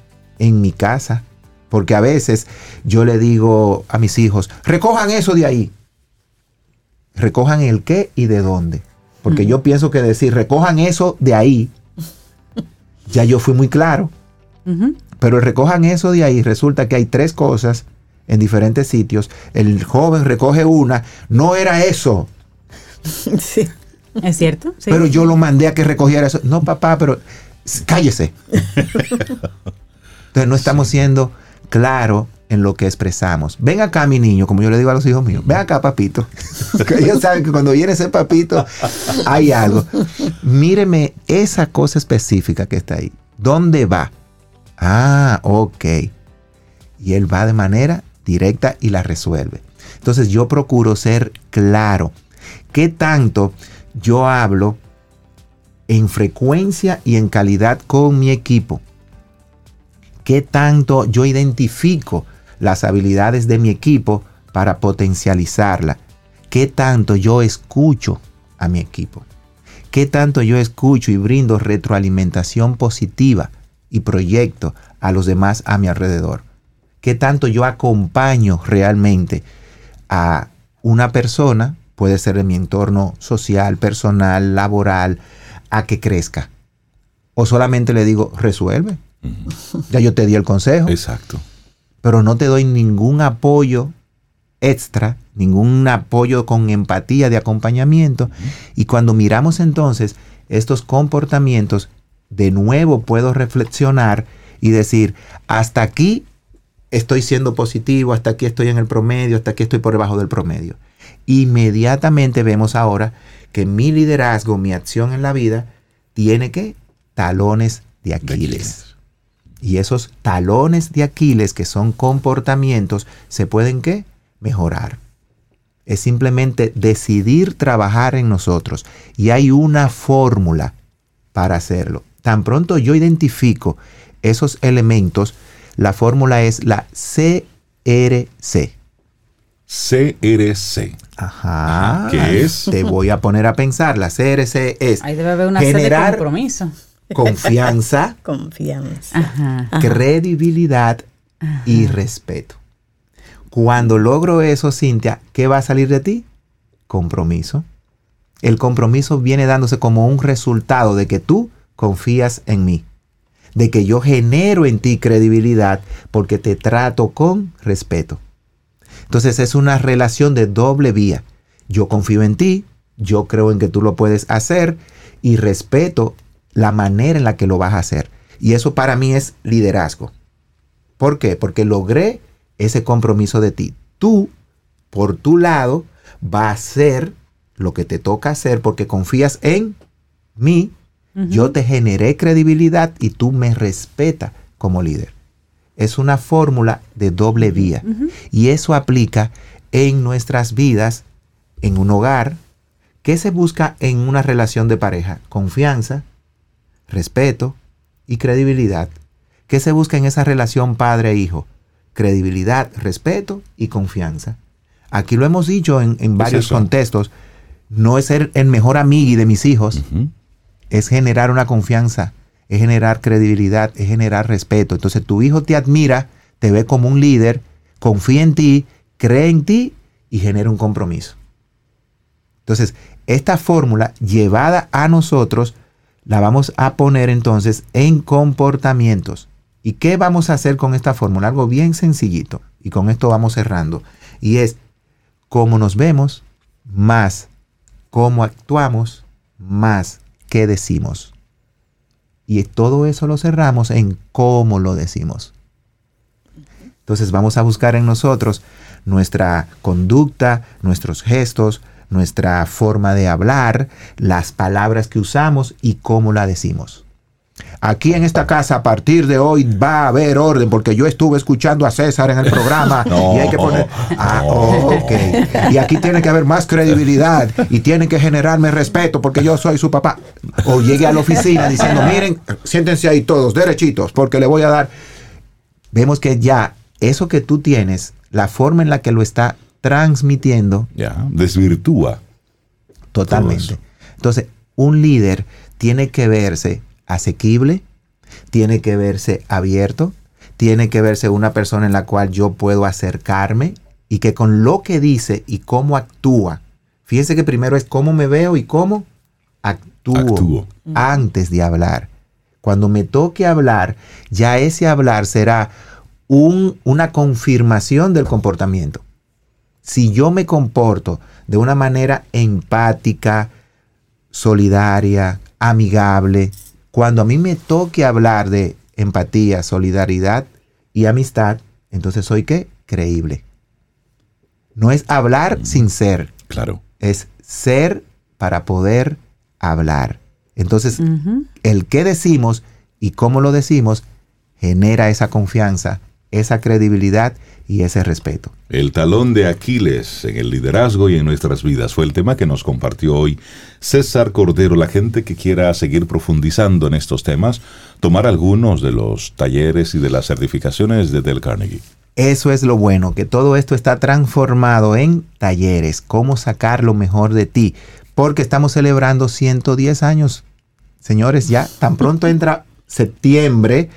en mi casa? Porque a veces yo le digo a mis hijos, recojan eso de ahí. Recojan el qué y de dónde. Porque yo pienso que decir, recojan eso de ahí, ya yo fui muy claro. Pero recojan eso de ahí, resulta que hay tres cosas en diferentes sitios. El joven recoge una, no era eso. Sí. ¿Es cierto? Pero yo lo mandé a que recogiera eso. No, papá, pero cállese. Entonces no estamos siendo claros en lo que expresamos. Ven acá, mi niño, como yo le digo a los hijos míos. Ven acá, papito. ellos saben que cuando viene ese papito hay algo. Míreme esa cosa específica que está ahí. ¿Dónde va? Ah, ok. Y él va de manera directa y la resuelve. Entonces yo procuro ser claro. ¿Qué tanto yo hablo en frecuencia y en calidad con mi equipo? ¿Qué tanto yo identifico las habilidades de mi equipo para potencializarla? ¿Qué tanto yo escucho a mi equipo? ¿Qué tanto yo escucho y brindo retroalimentación positiva? y proyecto a los demás a mi alrededor. ¿Qué tanto yo acompaño realmente a una persona, puede ser en mi entorno social, personal, laboral, a que crezca? O solamente le digo, resuelve. Ya yo te di el consejo. Exacto. Pero no te doy ningún apoyo extra, ningún apoyo con empatía de acompañamiento. Y cuando miramos entonces estos comportamientos de nuevo puedo reflexionar y decir, hasta aquí estoy siendo positivo, hasta aquí estoy en el promedio, hasta aquí estoy por debajo del promedio. Inmediatamente vemos ahora que mi liderazgo, mi acción en la vida, tiene que talones de Aquiles. Y esos talones de Aquiles, que son comportamientos, se pueden ¿qué? mejorar. Es simplemente decidir trabajar en nosotros. Y hay una fórmula para hacerlo. Tan pronto yo identifico esos elementos, la fórmula es la CRC. CRC. Ajá. ¿Qué es? Te voy a poner a pensar. La CRC es Ahí debe haber una generar compromiso. Confianza, confianza, credibilidad y respeto. Cuando logro eso, Cintia, ¿qué va a salir de ti? Compromiso. El compromiso viene dándose como un resultado de que tú confías en mí, de que yo genero en ti credibilidad porque te trato con respeto. Entonces es una relación de doble vía. Yo confío en ti, yo creo en que tú lo puedes hacer y respeto la manera en la que lo vas a hacer. Y eso para mí es liderazgo. ¿Por qué? Porque logré ese compromiso de ti. Tú, por tu lado, vas a hacer lo que te toca hacer porque confías en mí, yo te generé credibilidad y tú me respetas como líder. Es una fórmula de doble vía y eso aplica en nuestras vidas, en un hogar. ¿Qué se busca en una relación de pareja? Confianza, respeto y credibilidad. ¿Qué se busca en esa relación padre-hijo? Credibilidad, respeto y confianza. Aquí lo hemos dicho en, varios contextos. No es ser el mejor amigo de mis hijos, es generar una confianza, es generar credibilidad, es generar respeto. Entonces tu hijo te admira, te ve como un líder, confía en ti, cree en ti y genera un compromiso. Entonces, esta fórmula llevada a nosotros la vamos a poner entonces en comportamientos. ¿Y qué vamos a hacer con esta fórmula? Algo bien sencillito. Y con esto vamos cerrando. Y es cómo nos vemos, más cómo actuamos, más qué decimos. Y todo eso lo cerramos en cómo lo decimos. Entonces vamos a buscar en nosotros nuestra conducta, nuestros gestos, nuestra forma de hablar, las palabras que usamos y cómo la decimos. Aquí en esta casa a partir de hoy va a haber orden porque yo estuve escuchando a César en el programa y hay que poner ah, y aquí tiene que haber más credibilidad y tienen que generarme respeto porque yo soy su papá. O llegue a la oficina diciendo, "Miren, siéntense ahí todos derechitos porque le voy a dar." Vemos que ya eso que tú tienes, la forma en la que lo está transmitiendo. Ya, desvirtúa. Totalmente. Entonces, un líder tiene que verse asequible, tiene que verse abierto, tiene que verse una persona en la cual yo puedo acercarme y que con lo que dice y cómo actúa, fíjense que primero es cómo me veo y cómo actúo, antes de hablar. Cuando me toque hablar, ya ese hablar será un, una confirmación del comportamiento si yo me comporto de una manera empática, solidaria, amigable, cuando a mí me toque hablar de empatía, solidaridad y amistad, entonces soy qué? Creíble. No es hablar mm. sin ser. Claro. Es ser para poder hablar. Entonces, el qué decimos y cómo lo decimos genera esa confianza, esa credibilidad y ese respeto. El talón de Aquiles en el liderazgo y en nuestras vidas fue el tema que nos compartió hoy César Cordero. La gente que quiera seguir profundizando en estos temas, tomar algunos de los talleres y de las certificaciones de Del Carnegie. Eso es lo bueno, que todo esto está transformado en talleres, cómo sacar lo mejor de ti, porque estamos celebrando 110 años. Señores, ya tan pronto entra septiembre,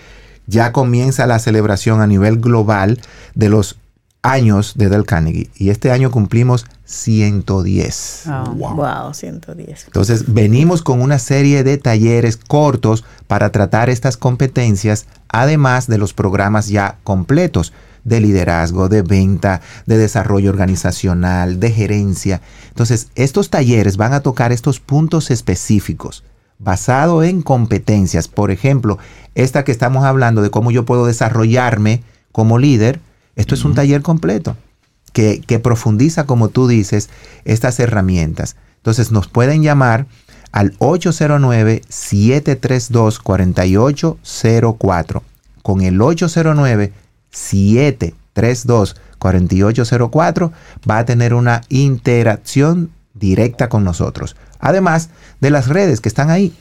ya comienza la celebración a nivel global de los años de Del Carnegie. Y este año cumplimos 110. wow. 110. Entonces, venimos con una serie de talleres cortos para tratar estas competencias, además de los programas ya completos de liderazgo, de venta, de desarrollo organizacional, de gerencia. Entonces, estos talleres van a tocar estos puntos específicos basado en competencias. Por ejemplo, esta que estamos hablando de cómo yo puedo desarrollarme como líder, esto es un taller completo que, que, profundiza, como tú dices, estas herramientas. Entonces nos pueden llamar al 809-732-4804. Con el 809-732-4804 va a tener una interacción directa con nosotros. Además de las redes que están ahí.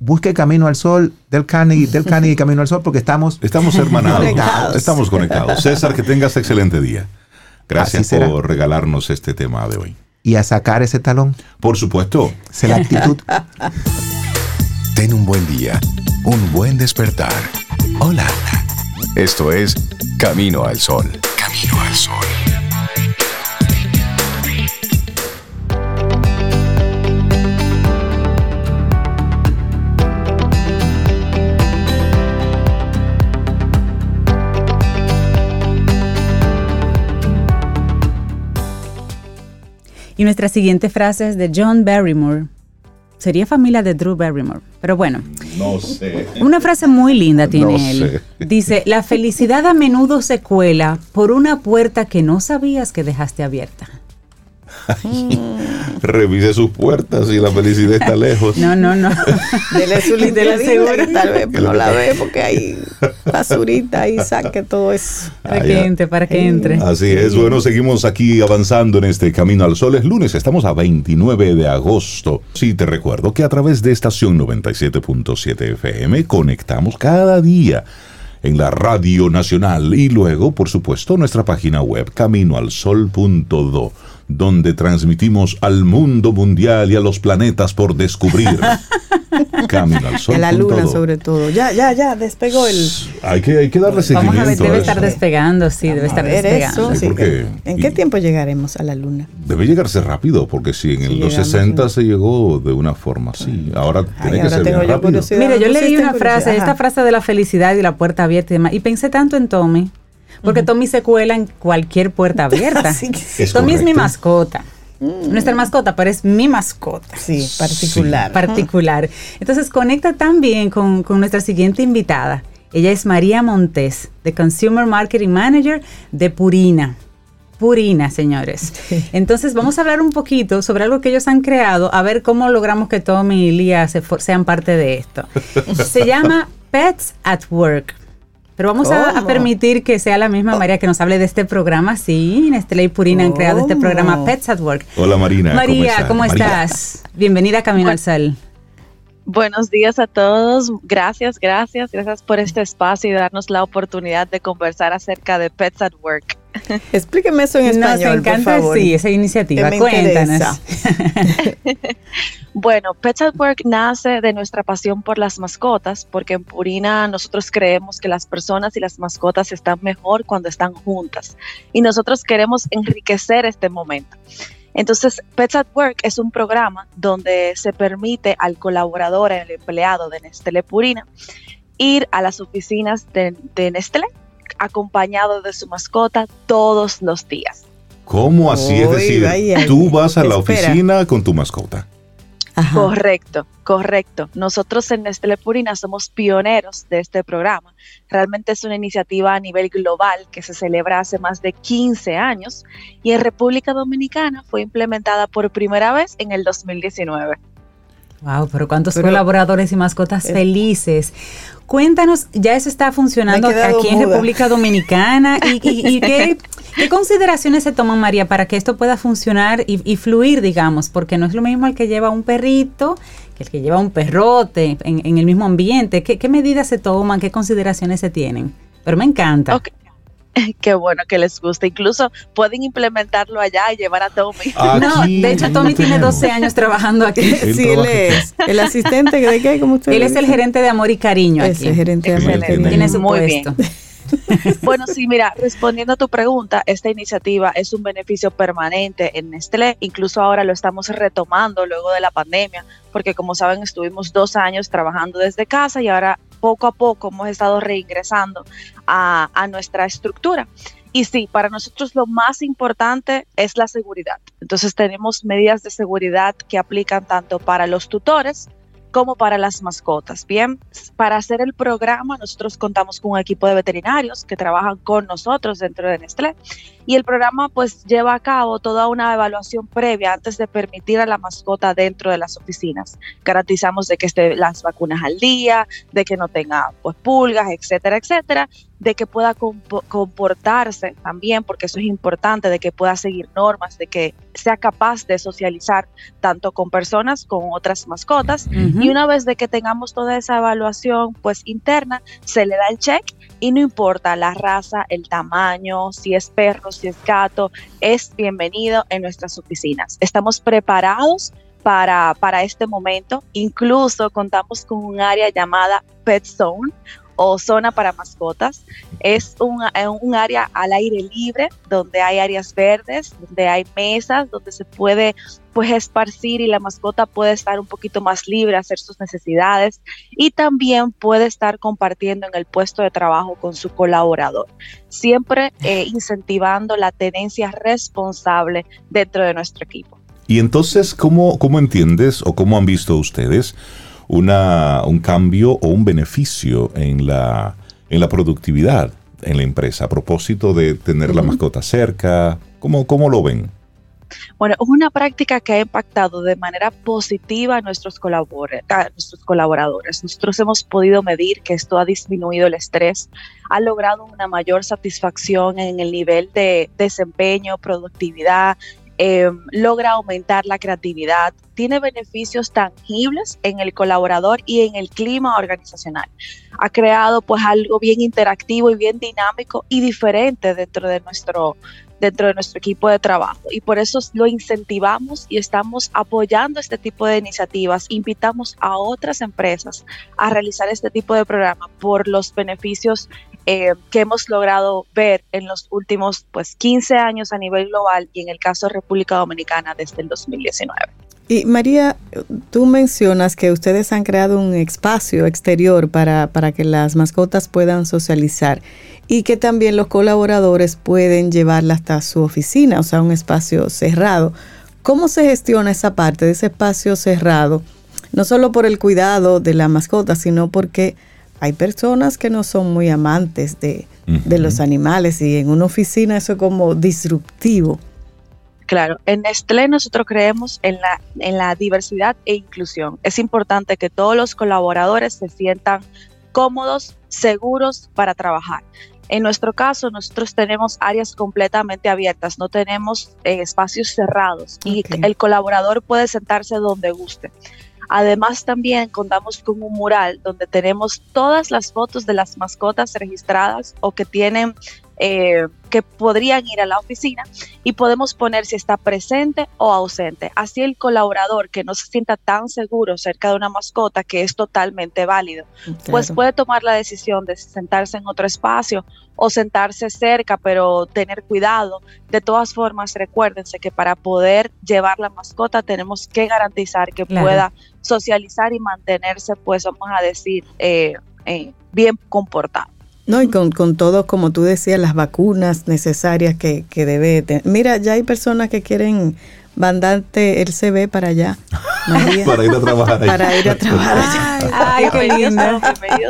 Busque Camino al Sol del Carnegie, del Carnegie Camino al Sol porque estamos... Estamos hermanados. Estamos conectados. César, que tengas excelente día. Gracias por regalarnos este tema de hoy. Y a sacar ese talón. Por supuesto. Es la actitud. Ten un buen día, un buen despertar. Hola. Esto es Camino al Sol. Camino al Sol. Y nuestra siguiente frase es de John Barrymore. Sería familia de Drew Barrymore. Pero bueno. No sé. Una frase muy linda tiene él. Dice, la felicidad a menudo se cuela por una puerta que no sabías que dejaste abierta. Revise sus puertas y la felicidad está lejos. No, no, no. Dele su la segura, tal vez no la ve porque hay basurita y saque todo eso. Para que entre, para que entre. Así es. Bueno, seguimos aquí avanzando en este Camino al Sol. Es lunes, estamos a 29 de agosto. Sí, te recuerdo que a través de estación 97.7 FM conectamos cada día en la Radio Nacional y luego, por supuesto, nuestra página web caminoalsol.do donde transmitimos al mundo mundial y a los planetas por descubrir. Camino al sol. a la luna, sobre todo. Ya, ya, ya, despegó el. Hay que, hay que darle seguimiento. Vamos a ver, debe estar despegando, sí, debe estar despegando. ¿En qué tiempo llegaremos a la luna? Debe llegarse rápido, porque si en el, los 60 se llegó de una forma así, ahora tiene que ser bien rápido. Mire, yo leí una frase, esta frase de la felicidad y la puerta abierta y demás, y pensé tanto en Tommy. Porque Tommy se cuela en cualquier puerta abierta. Tommy es mi mascota. Mm. Nuestra mascota, pero es mi mascota. Sí, particular. Particular. Entonces conecta también con, con nuestra siguiente invitada. Ella es María Montes, de Consumer Marketing Manager de Purina. Purina, señores. Entonces vamos a hablar un poquito sobre algo que ellos han creado, a ver cómo logramos que Tommy y Lía sean parte de esto. Se llama Pets at Work. Pero vamos a, permitir que sea la misma María que nos hable de este programa. Sí, Nestlé y Purina han creado este programa Pets at Work. Hola Marina. María, ¿cómo, estás? Bienvenida a Camino al Sol. Buenos días a todos. Gracias, gracias, gracias por este espacio y darnos la oportunidad de conversar acerca de Pets at Work. Explíqueme eso en español. Nos encanta, sí, esa iniciativa. Cuéntanos. bueno, Pets at Work nace de nuestra pasión por las mascotas, porque en Purina nosotros creemos que las personas y las mascotas están mejor cuando están juntas. Y nosotros queremos enriquecer este momento. Entonces, Pets at Work es un programa donde se permite al colaborador, al empleado de Nestlé Purina, ir a las oficinas de, de Nestlé acompañado de su mascota todos los días. ¿Cómo así? es decir, tú vas a la oficina con tu mascota. Correcto, correcto. Nosotros en Nestlé Purina somos pioneros de este programa. Realmente es una iniciativa a nivel global que se celebra hace más de 15 años y en República Dominicana fue implementada por primera vez en el 2019. Wow, pero cuántos colaboradores y mascotas felices. Cuéntanos, ya eso está funcionando aquí en República Dominicana y, qué, consideraciones se toman, María, para que esto pueda funcionar y, fluir, digamos, porque no es lo mismo el que lleva un perrito que el que lleva un perrote en, el mismo ambiente. ¿Qué, medidas se toman? ¿Qué consideraciones se tienen? Pero me encanta. Qué bueno que les guste. Incluso pueden implementarlo allá y llevar a Tommy. no, de hecho Tommy tiene 12 años trabajando aquí. sí, él es el asistente de qué, ¿cómo usted Él es el gerente de amor y cariño es el gerente de amor y cariño. Tiene su Muy puesto. Bien. bueno, sí, mira, respondiendo a tu pregunta, esta iniciativa es un beneficio permanente en Nestlé, incluso ahora lo estamos retomando luego de la pandemia, porque como saben estuvimos dos años trabajando desde casa y ahora poco a poco hemos estado reingresando a, nuestra estructura. Y sí, para nosotros lo más importante es la seguridad. Entonces tenemos medidas de seguridad que aplican tanto para los tutores, como para las mascotas. Bien, para hacer el programa nosotros contamos con un equipo de veterinarios que trabajan con nosotros dentro de Nestlé y el programa pues lleva a cabo toda una evaluación previa antes de permitir a la mascota dentro de las oficinas. Garantizamos de que esté las vacunas al día, de que no tenga pues pulgas, etcétera, etcétera de que pueda comportarse también, porque eso es importante, de que pueda seguir normas, de que sea capaz de socializar tanto con personas como otras mascotas. Y una vez de que tengamos toda esa evaluación pues interna, se le da el check y no importa la raza, el tamaño, si es perro, si es gato, es bienvenido en nuestras oficinas. Estamos preparados para, para este momento. Incluso contamos con un área llamada Pet Zone o zona para mascotas. Es un, eh, un, área al aire libre donde hay áreas verdes, donde hay mesas, donde se puede pues esparcir y la mascota puede estar un poquito más libre, hacer sus necesidades y también puede estar compartiendo en el puesto de trabajo con su colaborador, siempre eh, incentivando la tenencia responsable dentro de nuestro equipo. Y entonces, ¿cómo, cómo entiendes o cómo han visto ustedes? Una, un cambio o un beneficio en la, en la productividad en la empresa a propósito de tener la mascota cerca? ¿Cómo, ¿Cómo lo ven? Bueno, es una práctica que ha impactado de manera positiva a nuestros, a nuestros colaboradores. Nosotros hemos podido medir que esto ha disminuido el estrés, ha logrado una mayor satisfacción en el nivel de desempeño, productividad, eh, logra aumentar la creatividad, tiene beneficios tangibles en el colaborador y en el clima organizacional. Ha creado pues algo bien interactivo y bien dinámico y diferente dentro de nuestro dentro de nuestro equipo de trabajo y por eso lo incentivamos y estamos apoyando este tipo de iniciativas. Invitamos a otras empresas a realizar este tipo de programa por los beneficios eh, que hemos logrado ver en los últimos pues 15 años a nivel global y en el caso de República Dominicana desde el 2019. Y María, tú mencionas que ustedes han creado un espacio exterior para, para que las mascotas puedan socializar y que también los colaboradores pueden llevarla hasta su oficina, o sea, un espacio cerrado. ¿Cómo se gestiona esa parte de ese espacio cerrado? No solo por el cuidado de la mascota, sino porque hay personas que no son muy amantes de, los animales y en una oficina eso es como disruptivo. Claro, en Nestlé nosotros creemos en la, en la diversidad e inclusión. Es importante que todos los colaboradores se sientan cómodos, seguros para trabajar. En nuestro caso, nosotros tenemos áreas completamente abiertas, no tenemos eh, espacios cerrados y el colaborador puede sentarse donde guste. Además, también contamos con un mural donde tenemos todas las fotos de las mascotas registradas o que tienen eh, que podrían ir a la oficina y podemos poner si está presente o ausente. Así el colaborador que no se sienta tan seguro cerca de una mascota, que es totalmente válido, pues puede tomar la decisión de sentarse en otro espacio o sentarse cerca, pero tener cuidado. De todas formas, recuérdense que para poder llevar la mascota tenemos que garantizar que pueda socializar y mantenerse, pues vamos a decir, eh, eh, bien comportado. No, y con, con todo, como tú decías, las vacunas necesarias que, que debe tener. Mira, ya hay personas que quieren mandarte el CV para allá. para ir a trabajar allá. Para ir a trabajar allá. Ay, qué lindo.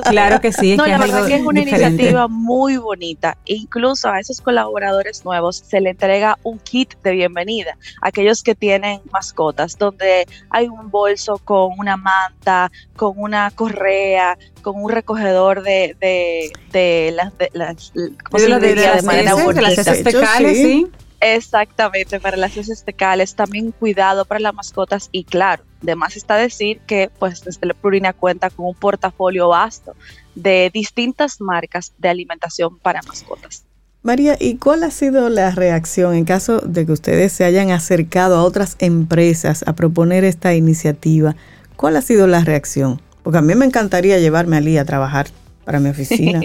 Claro que sí. Es no, la verdad que es una iniciativa muy bonita. incluso a esos colaboradores nuevos se le entrega un kit de bienvenida. Aquellos que tienen mascotas, donde hay un bolso con una manta, con una correa, con un recogedor de, de, de las, de las, ¿cómo se diría? De, manera bonita. De las fecales, sí. Exactamente, para las heces fecales, también cuidado para las mascotas y claro, además está decir que pues desde la Plurina cuenta con un portafolio vasto de distintas marcas de alimentación para mascotas. María, ¿y cuál ha sido la reacción en caso de que ustedes se hayan acercado a otras empresas a proponer esta iniciativa? ¿Cuál ha sido la reacción? Porque a mí me encantaría llevarme a Lee a trabajar para mi oficina.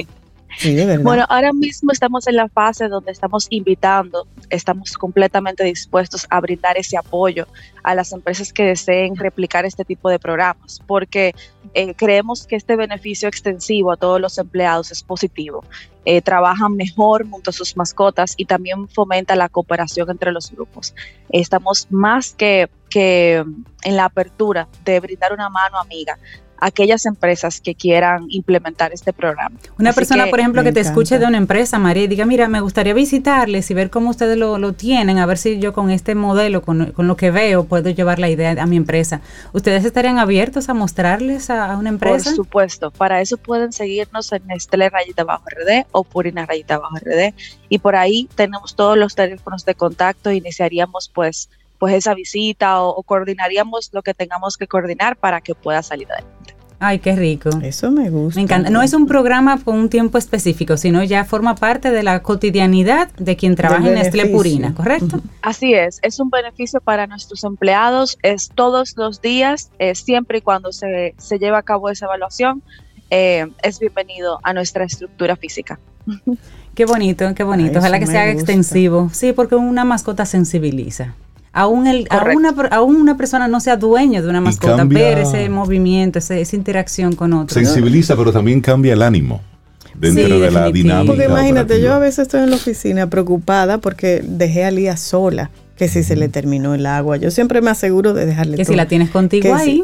Bueno, ahora mismo estamos en la fase donde estamos invitando, estamos completamente dispuestos a brindar ese apoyo a las empresas que deseen replicar este tipo de programas, porque eh, creemos que este beneficio extensivo a todos los empleados es positivo. Eh, trabajan mejor junto a sus mascotas y también fomenta la cooperación entre los grupos. estamos más que, que en la apertura de brindar una mano amiga aquellas empresas que quieran implementar este programa. Una persona, por ejemplo, que te escuche de una empresa, María, y diga, mira, me gustaría visitarles y ver cómo ustedes lo, tienen, a ver si yo con este modelo, con, lo que veo, puedo llevar la idea a mi empresa. ¿Ustedes estarían abiertos a mostrarles a, una empresa? Por supuesto, para eso pueden seguirnos en Nestlé Rayita Bajo RD o Purina Rayita Bajo RD y por ahí tenemos todos los teléfonos de contacto, iniciaríamos pues pues esa visita o, coordinaríamos lo que tengamos que coordinar para que pueda salir adelante. Ay, qué rico. Eso me gusta. Me encanta. No es un programa con un tiempo específico, sino ya forma parte de la cotidianidad de quien trabaja en Nestlé Purina, ¿correcto? Así es. Es un beneficio para nuestros empleados. Es todos los días, siempre y cuando se, se lleva a cabo esa evaluación, eh, es bienvenido a nuestra estructura física. Qué bonito, qué bonito. Ojalá que sea extensivo. Sí, porque una mascota sensibiliza. Aún, el, una, una persona no sea dueño de una mascota, ver ese movimiento, esa interacción con otros. Sensibiliza, pero también cambia el ánimo dentro de la dinámica. Porque imagínate, yo a veces estoy en la oficina preocupada porque dejé a Lía sola, que si se le terminó el agua. Yo siempre me aseguro de dejarle Que si la tienes contigo ahí.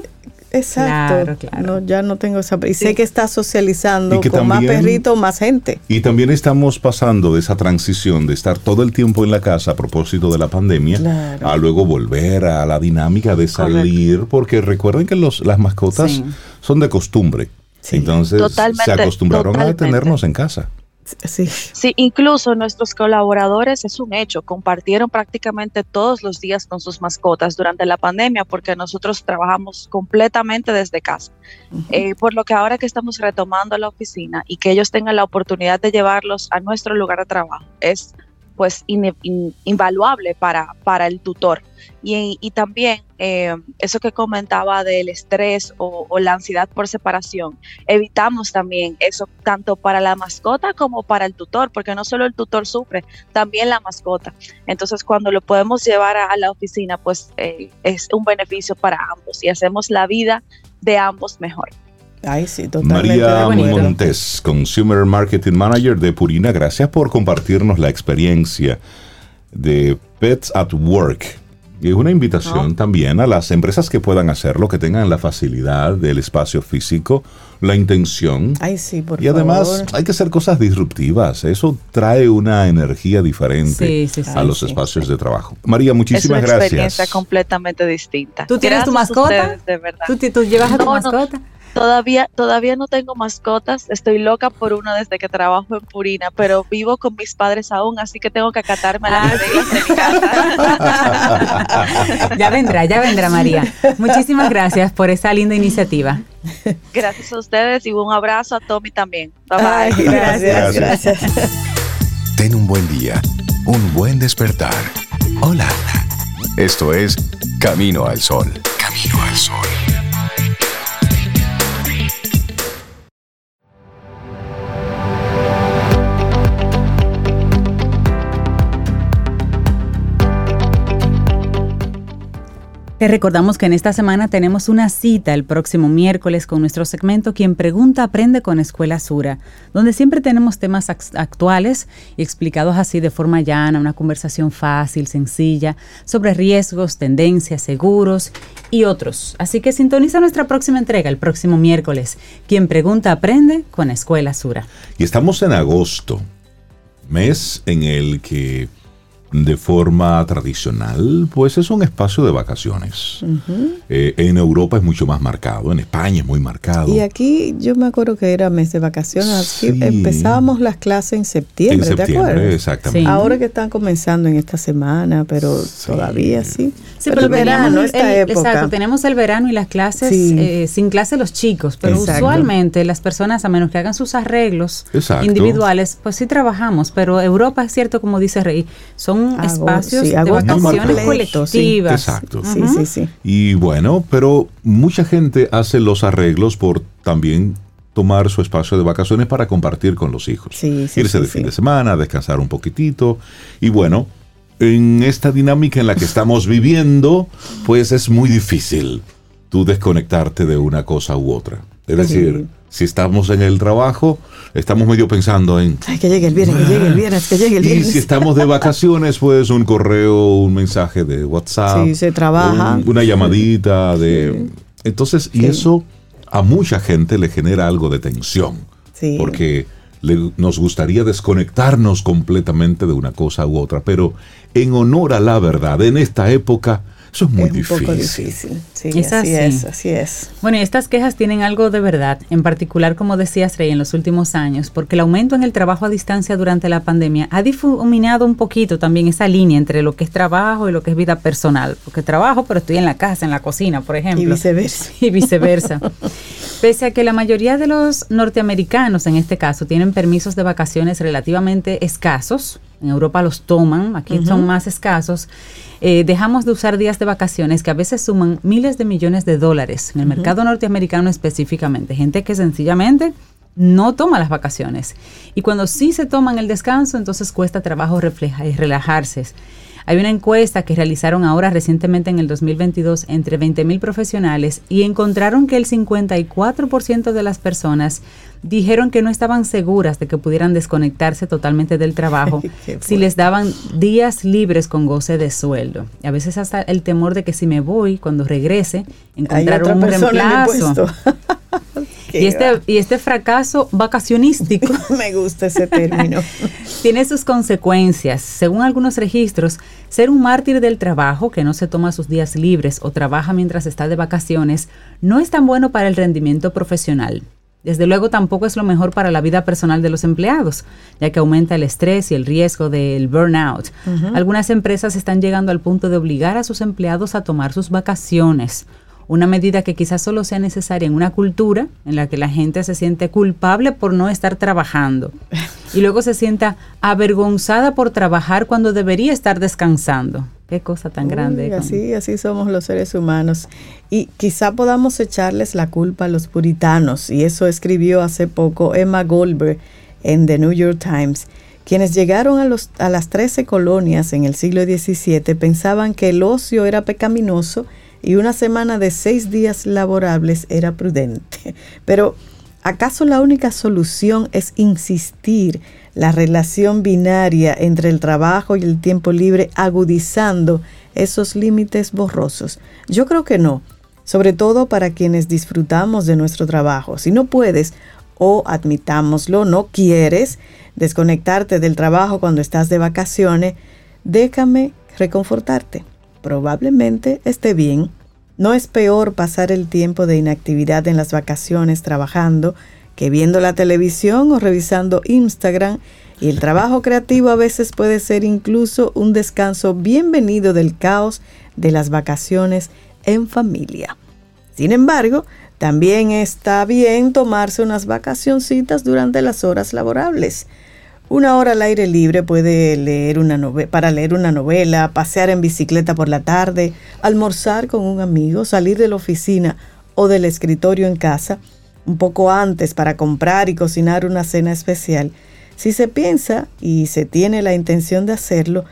Exacto. No, ya no tengo esa. Y sé que está socializando con más perritos, más gente. Y también estamos pasando de esa transición de estar todo el tiempo en la casa a propósito de la pandemia a luego volver a la dinámica de salir, porque recuerden que los, las mascotas son de costumbre. Entonces se acostumbraron a tenernos en casa. Sí. sí, incluso nuestros colaboradores, es un hecho, compartieron prácticamente todos los días con sus mascotas durante la pandemia porque nosotros trabajamos completamente desde casa. Eh, por lo que ahora que estamos retomando la oficina y que ellos tengan la oportunidad de llevarlos a nuestro lugar de trabajo, es pues invaluable para, para el tutor. Y, también eh, eso que comentaba del estrés o, la ansiedad por separación, evitamos también eso tanto para la mascota como para el tutor, porque no solo el tutor sufre, también la mascota. Entonces cuando lo podemos llevar a, la oficina, pues eh, es un beneficio para ambos y hacemos la vida de ambos mejor. Ay, sí, María Montes, Consumer Marketing Manager de Purina, gracias por compartirnos la experiencia de Pets at Work. Y es una invitación también a las empresas que puedan hacerlo, que tengan la facilidad del espacio físico, la intención. Ay, sí, por y además hay que hacer cosas disruptivas. Eso trae una energía diferente a los espacios de trabajo. María, muchísimas gracias. Es una experiencia completamente distinta. ¿Tú tienes tu mascota? ¿Tú, ¿Tú, llevas a tu mascota? Todavía, todavía no tengo mascotas, estoy loca por una desde que trabajo en Purina, pero vivo con mis padres aún, así que tengo que acatarme a las ah, reglas de mi casa. ya vendrá, ya vendrá María. Muchísimas gracias por esa linda iniciativa. Gracias a ustedes y un abrazo a Tommy también. Bye bye. gracias, gracias. Ten un buen día, un buen despertar. Hola. Esto es Camino al Sol. Camino al Sol. Te recordamos que en esta semana tenemos una cita el próximo miércoles con nuestro segmento Quien Pregunta Aprende con Escuela Sura, donde siempre tenemos temas actuales y explicados así de forma llana, una conversación fácil, sencilla, sobre riesgos, tendencias, seguros y otros. Así que sintoniza nuestra próxima entrega el próximo miércoles. Quien Pregunta Aprende con Escuela Sura. Y estamos en agosto, mes en el que de forma tradicional, pues es un espacio de vacaciones. Eh, en Europa es mucho más marcado, en España es muy marcado. Y aquí yo me acuerdo que era mes de vacaciones, empezábamos las clases en septiembre, en septiembre Exactamente. Ahora que están comenzando en esta semana, pero todavía sí. Sí, pero, el verano, esta época. Exacto, tenemos el verano y las clases, eh, sin clase los chicos, pero usualmente las personas, a menos que hagan sus arreglos individuales, pues sí trabajamos, pero Europa es cierto, como dice Rey, son espacios de vacaciones colectivas. Exacto. Sí, sí, sí. Y bueno, pero mucha gente hace los arreglos por también tomar su espacio de vacaciones para compartir con los hijos. Irse de fin de semana, descansar un poquitito. Y bueno, en esta dinámica en la que estamos viviendo, pues es muy difícil tú desconectarte de una cosa u otra. Es decir, si estamos en el trabajo, estamos medio pensando en... Ay, que llegue el viernes, que llegue el viernes, que llegue el viernes. Y si estamos de vacaciones, pues un correo, un mensaje de WhatsApp. Sí, se trabaja. una llamadita de... Entonces, y eso a mucha gente le genera algo de tensión. Sí. Porque nos gustaría desconectarnos completamente de una cosa u otra, pero en honor a la verdad, en esta época eso es muy difícil. Un poco difícil. Sí, así, es, así es. Bueno, y estas quejas tienen algo de verdad, en particular, como decías, Rey, en los últimos años, porque el aumento en el trabajo a distancia durante la pandemia ha difuminado un poquito también esa línea entre lo que es trabajo y lo que es vida personal. Porque trabajo, pero estoy en la casa, en la cocina, por ejemplo. Y viceversa. Y viceversa. Pese a que la mayoría de los norteamericanos, en este caso, tienen permisos de vacaciones relativamente escasos, en Europa los toman, aquí son más escasos, eh, dejamos de usar días de vacaciones que a veces suman miles de millones de dólares en el mercado norteamericano específicamente, gente que sencillamente no toma las vacaciones. Y cuando sí se toman el descanso, entonces cuesta trabajo reflejar y relajarse. Hay una encuesta que realizaron ahora recientemente en el 2022 entre 20.000 profesionales y encontraron que el 54% de las personas dijeron que no estaban seguras de que pudieran desconectarse totalmente del trabajo si les daban días libres con goce de sueldo. A veces hasta el temor de que si me voy, cuando regrese, encontrar un reemplazo. y este, y este fracaso vacacionístico. Me gusta ese término. tiene sus consecuencias. Según algunos registros, ser un mártir del trabajo que no se toma sus días libres o trabaja mientras está de vacaciones no es tan bueno para el rendimiento profesional. Desde luego tampoco es lo mejor para la vida personal de los empleados, ya que aumenta el estrés y el riesgo del burnout. Algunas empresas están llegando al punto de obligar a sus empleados a tomar sus vacaciones una medida que quizás solo sea necesaria en una cultura en la que la gente se siente culpable por no estar trabajando y luego se sienta avergonzada por trabajar cuando debería estar descansando. Qué cosa tan grande. Así, así somos los seres humanos. Y quizá podamos echarles la culpa a los puritanos, y eso escribió hace poco Emma Goldberg en The New York Times. Quienes llegaron a, los, a las 13 colonias en el siglo XVII pensaban que el ocio era pecaminoso y una semana de seis días laborables era prudente. Pero, ¿acaso la única solución es insistir la relación binaria entre el trabajo y el tiempo libre agudizando esos límites borrosos? Yo creo que no, sobre todo para quienes disfrutamos de nuestro trabajo. Si no puedes, o admitámoslo, no quieres desconectarte del trabajo cuando estás de vacaciones, déjame reconfortarte probablemente esté bien. No es peor pasar el tiempo de inactividad en las vacaciones trabajando que viendo la televisión o revisando Instagram y el trabajo creativo a veces puede ser incluso un descanso bienvenido del caos de las vacaciones en familia. Sin embargo, también está bien tomarse unas vacacioncitas durante las horas laborables. Una hora al aire libre puede leer una para leer una novela, pasear en bicicleta por la tarde, almorzar con un amigo, salir de la oficina o del escritorio en casa un poco antes para comprar y cocinar una cena especial. Si se piensa y se tiene la intención de hacerlo,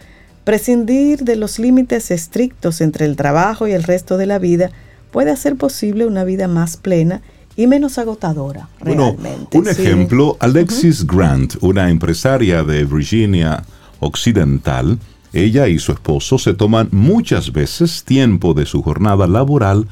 prescindir de los límites estrictos entre el trabajo y el resto de la vida puede hacer posible una vida más plena y menos agotadora. Bueno, un ejemplo, Alexis Grant, una empresaria de Virginia Occidental, ella y su esposo se toman muchas veces tiempo de su jornada laboral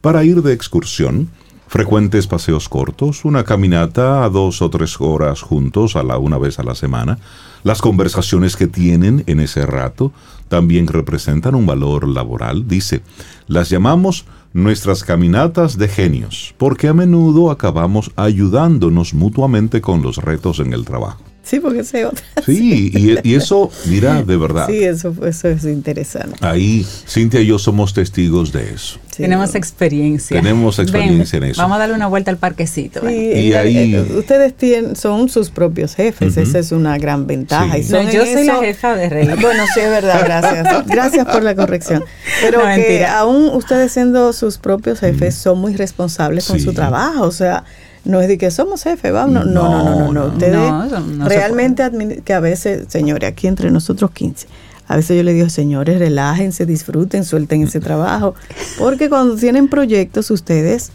para ir de excursión, frecuentes paseos cortos, una caminata a dos o tres horas juntos a la una vez a la semana. Las conversaciones que tienen en ese rato también representan un valor laboral. Dice, las llamamos nuestras caminatas de genios, porque a menudo acabamos ayudándonos mutuamente con los retos en el trabajo. Sí, porque sé otra. Sí, y, eso, mira, de verdad. Sí, eso, eso es interesante. Ahí, Cintia y yo somos testigos de eso. Tenemos experiencia. Tenemos experiencia en eso. Vamos a darle una vuelta al parquecito. y ahí, eh, ustedes tienen, son sus propios jefes, esa es una gran ventaja. Y yo soy la jefa de Rey. Bueno, sí, es verdad, gracias. Gracias por la corrección. Pero que aún ustedes siendo sus propios jefes son muy responsables con su trabajo, o sea no es de que somos jefes, vamos. No, no, no, no, no. Ustedes realmente que a veces, señores, aquí entre nosotros 15, a veces yo le digo, señores, relájense, disfruten, suelten ese trabajo. Porque cuando tienen proyectos, ustedes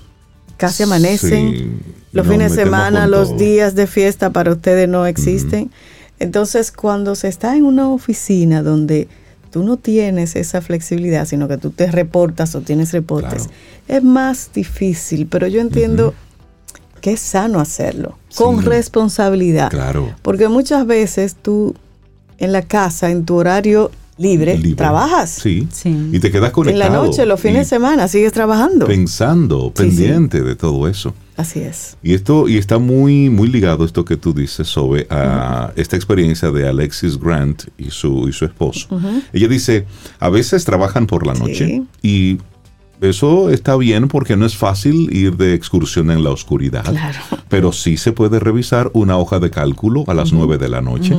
casi amanecen. los fines de semana, los días de fiesta para ustedes no existen. Entonces, cuando se está en una oficina donde tú no tienes esa flexibilidad, sino que tú te reportas o tienes reportes, es más difícil. Pero yo entiendo que es sano hacerlo, con responsabilidad. Claro. Porque muchas veces tú en la casa, en tu horario libre, trabajas. Sí. Y te quedas conectado. En la noche, los fines de semana, sigues trabajando. Pensando, pendiente de todo eso. Así es. Y esto, y está muy, muy ligado esto que tú dices sobre a esta experiencia de Alexis Grant y su, y su esposo. Ella dice, a veces trabajan por la noche y eso está bien porque no es fácil ir de excursión en la oscuridad. Pero sí se puede revisar una hoja de cálculo a las nueve de la noche.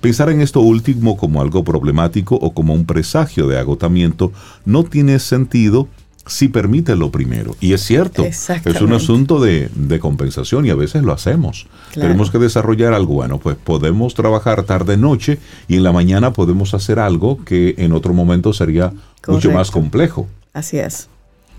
Pensar en esto último como algo problemático o como un presagio de agotamiento no tiene sentido si permite lo primero. Y es cierto, es un asunto de, compensación y a veces lo hacemos. Tenemos que desarrollar algo bueno, pues podemos trabajar tarde-noche y en la mañana podemos hacer algo que en otro momento sería mucho más complejo. Así es.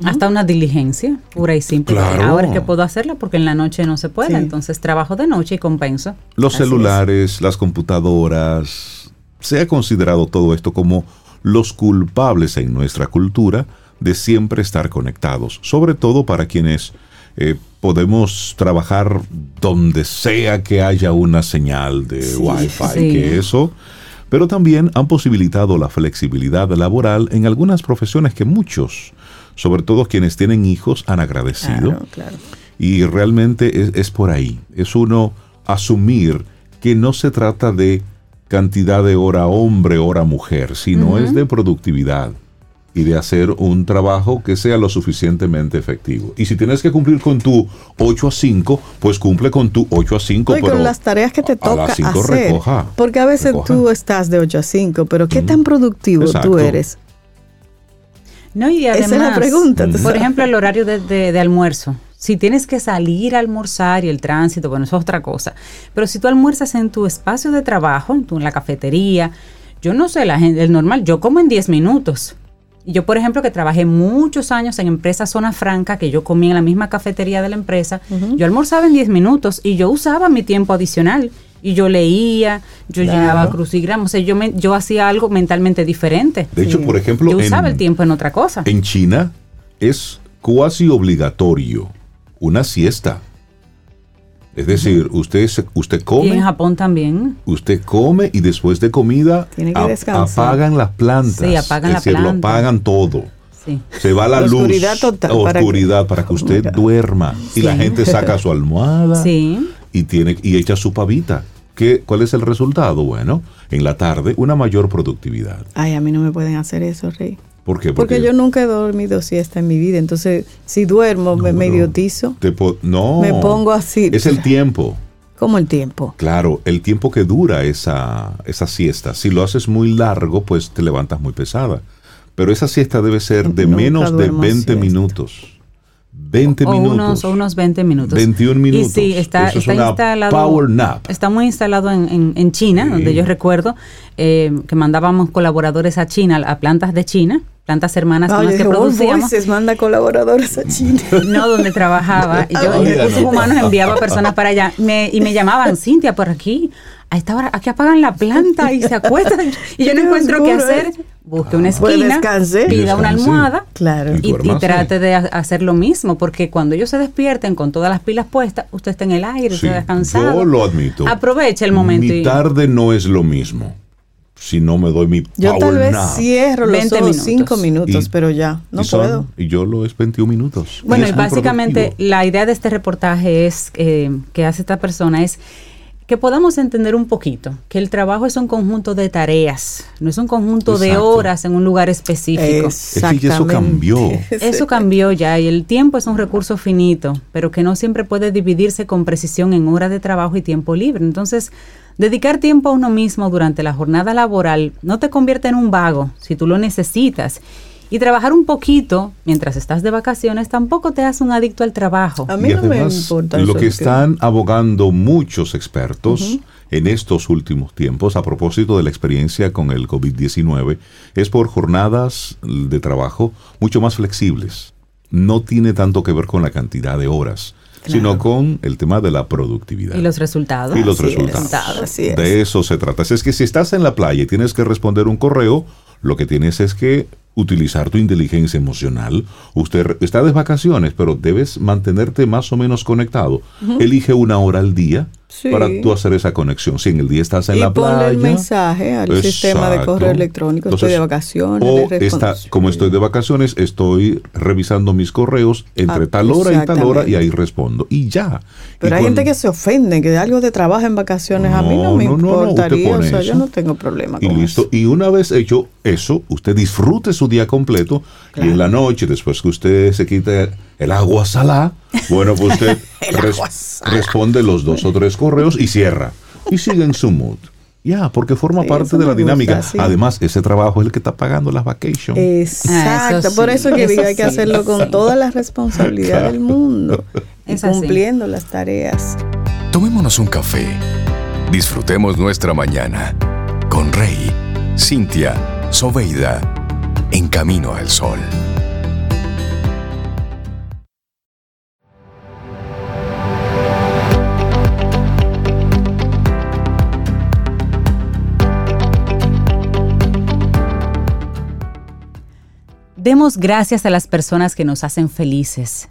Hasta una diligencia pura y simple. Ahora es que puedo hacerla porque en la noche no se puede, entonces trabajo de noche y compenso. Los celulares, las computadoras, se ha considerado todo esto como los culpables en nuestra cultura de siempre estar conectados, sobre todo para quienes eh, podemos trabajar donde sea que haya una señal de Wi-Fi, que eso pero también han posibilitado la flexibilidad laboral en algunas profesiones que muchos, sobre todo quienes tienen hijos, han agradecido. Y realmente es, por ahí, es uno asumir que no se trata de cantidad de hora hombre, hora mujer, sino es de productividad y de hacer un trabajo que sea lo suficientemente efectivo. Y si tienes que cumplir con tu 8 a 5, pues cumple con tu 8 a 5. pero con las tareas que te toca hacer. porque a veces tú estás de 8 a 5, pero ¿qué tan productivo tú eres? No, y además, Esa es la pregunta. Por ejemplo, el horario de, almuerzo. Si tienes que salir a almorzar y el tránsito, bueno, eso es otra cosa. Pero si tú almuerzas en tu espacio de trabajo, en, tu, en la cafetería, yo no sé, la gente, el normal, yo como en 10 minutos. Yo, por ejemplo, que trabajé muchos años en empresa Zona Franca, que yo comía en la misma cafetería de la empresa, yo almorzaba en 10 minutos y yo usaba mi tiempo adicional. Y yo leía, yo llenaba crucigramos, o sea, yo, me, yo hacía algo mentalmente diferente. De hecho, por ejemplo... Yo usaba el tiempo en otra cosa. En China es cuasi obligatorio una siesta. Es decir, usted, usted come. Y en Japón también. Usted come y después de comida apagan las plantas. Sí, apagan es decir, lo apagan todo. Sí. Se va la, luz. Oscuridad total. Oscuridad para que, usted duerma. Y la gente saca su almohada y, tiene, y echa su pavita. ¿Qué, ¿Cuál es el resultado? Bueno, en la tarde una mayor productividad. Ay, a mí no me pueden hacer eso, Rey. ¿Por qué? Porque, yo nunca he dormido siesta en mi vida. Entonces, si duermo, me, idiotizo. no. Me pongo así. Es el tiempo. ¿Cómo el tiempo? Claro, el tiempo que dura esa, esa siesta. Si lo haces muy largo, pues te levantas muy pesada. Pero esa siesta debe ser de menos de 20 minutos. 20 minutos. Unos, o unos 20 minutos. 21 minutos. Y sí, está, está instalado. Power nap. Está muy instalado en, en, China, donde yo recuerdo eh, que mandábamos colaboradores a China, a plantas de China, plantas hermanas con las que producíamos. se manda colaboradores a China. No, donde trabajaba. Y yo en recursos humanos enviaba personas para allá me, y me llamaban, Cintia, por aquí, a esta hora, aquí apagan la planta y se acuestan. Y yo no encuentro qué hacer. Busque una esquina, pida una almohada claro. y, trate de hacer lo mismo, porque cuando ellos se despierten con todas las pilas puestas, usted está en el aire, está descansado. Yo lo admito. Aproveche el momento. Mi tarde no es lo mismo si no me doy mi power Yo tal vez cierro los 20 ojos 5 minutos, pero ya, no puedo. y yo lo es 21 minutos. Bueno, y, básicamente la idea de este reportaje es eh, que hace esta persona es que podamos entender un poquito que el trabajo es un conjunto de tareas, no es un conjunto de horas en un lugar específico. Exactamente. eso cambió. Eso cambió ya y el tiempo es un recurso finito, pero que no siempre puede dividirse con precisión en horas de trabajo y tiempo libre. Entonces, Dedicar tiempo a uno mismo durante la jornada laboral no te convierte en un vago si tú lo necesitas. Y trabajar un poquito mientras estás de vacaciones tampoco te hace un adicto al trabajo. A mí no me importa. Lo que están abogando muchos expertos en estos últimos tiempos, a propósito de la experiencia con el COVID-19, es por jornadas de trabajo mucho más flexibles. No tiene tanto que ver con la cantidad de horas sino con el tema de la productividad. Y los resultados. Y los resultados. De eso se trata. Es que si estás en la playa y tienes que responder un correo, lo que tienes es que utilizar tu inteligencia emocional. Usted está de vacaciones, pero debes mantenerte más o menos conectado. Elige una hora al día para tú hacer esa conexión. Si en el día estás en la playa. el mensaje al sistema de correo electrónico. estoy de vacaciones. O como estoy de vacaciones, estoy revisando mis correos entre ah, tal hora y tal hora y ahí respondo. Y ya. Pero hay gente que se ofende, que algo de trabajo en vacaciones a mí no me importaría. o sea, yo no tengo problema con y listo. Y una vez hecho eso, usted disfrute su día completo y en la noche, después que usted se quite el agua salá, bueno, pues usted responde los dos o tres correos y cierra. Y sigue en su mood. Ya, porque forma parte de la dinámica. Además, ese trabajo es el que está pagando las vacations. Exacto, por eso que digo, hay que hacerlo con toda la responsabilidad del mundo y cumpliendo las tareas. Tomémonos un café. Disfrutemos nuestra mañana con Rey, Cintia, Soveida, en camino al sol. Demos gracias a las personas que nos hacen felices.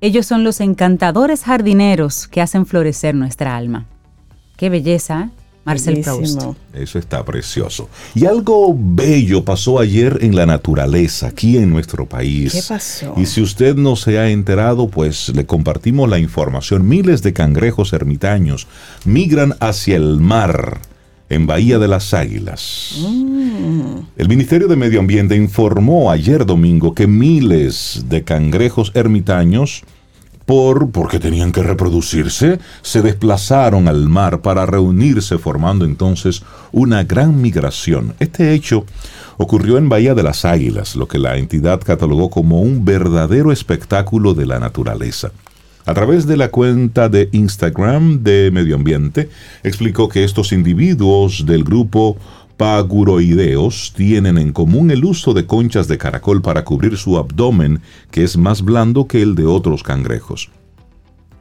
Ellos son los encantadores jardineros que hacen florecer nuestra alma. Qué belleza, ¿eh? Marcel Proust. Eso está precioso. Y algo bello pasó ayer en la naturaleza, aquí en nuestro país. ¿Qué pasó? Y si usted no se ha enterado, pues le compartimos la información. Miles de cangrejos ermitaños migran hacia el mar en Bahía de las Águilas. El Ministerio de Medio Ambiente informó ayer domingo que miles de cangrejos ermitaños por porque tenían que reproducirse, se desplazaron al mar para reunirse formando entonces una gran migración. Este hecho ocurrió en Bahía de las Águilas, lo que la entidad catalogó como un verdadero espectáculo de la naturaleza. A través de la cuenta de Instagram de Medio Ambiente, explicó que estos individuos del grupo paguroideos tienen en común el uso de conchas de caracol para cubrir su abdomen, que es más blando que el de otros cangrejos.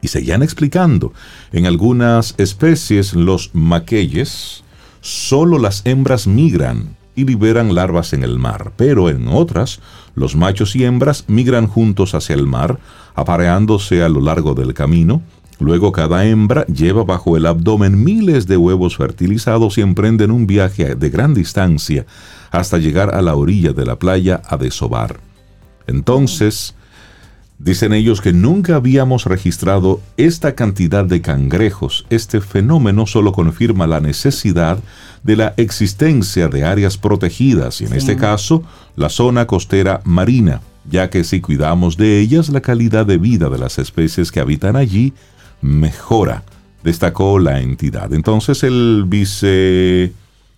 Y seguían explicando, en algunas especies, los maqueyes, solo las hembras migran y liberan larvas en el mar, pero en otras, los machos y hembras migran juntos hacia el mar, apareándose a lo largo del camino, Luego cada hembra lleva bajo el abdomen miles de huevos fertilizados y emprenden un viaje de gran distancia hasta llegar a la orilla de la playa a desovar. Entonces, dicen ellos que nunca habíamos registrado esta cantidad de cangrejos. Este fenómeno solo confirma la necesidad de la existencia de áreas protegidas y en este caso la zona costera marina, ya que si cuidamos de ellas la calidad de vida de las especies que habitan allí mejora, destacó la entidad. Entonces el vice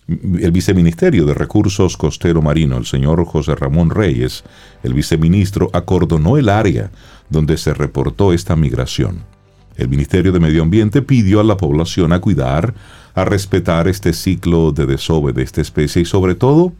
el viceministerio de Recursos Costero Marino, el señor José Ramón Reyes, el viceministro, acordonó el área donde se reportó esta migración. El Ministerio de Medio Ambiente pidió a la población a cuidar, a respetar este ciclo de desove de esta especie y sobre todo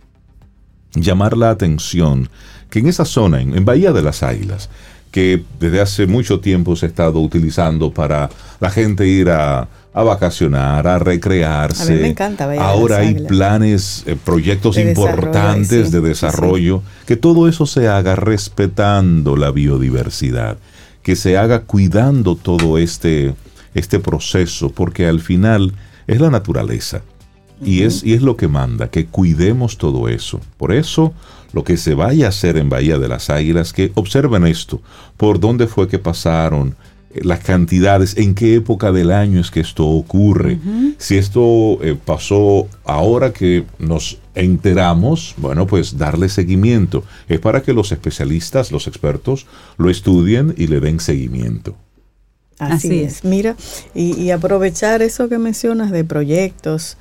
llamar la atención que en esa zona, en, Bahía de las Águilas, que desde hace mucho tiempo se ha estado utilizando para la gente ir a, vacacionar, a recrearse. A mí me encanta Ahora hay planes, eh, proyectos importantes de desarrollo, que todo eso se haga respetando la biodiversidad, que se haga cuidando todo este, este proceso, porque al final es la naturaleza. Y, es, y es lo que manda, que cuidemos todo eso. Por eso lo que se vaya a hacer en Bahía de las Águilas, que observen esto, por dónde fue que pasaron, eh, las cantidades, en qué época del año es que esto ocurre. Si esto eh, pasó ahora que nos enteramos, bueno, pues darle seguimiento. Es para que los especialistas, los expertos, lo estudien y le den seguimiento. Así, es. Mira, y, aprovechar eso que mencionas de proyectos,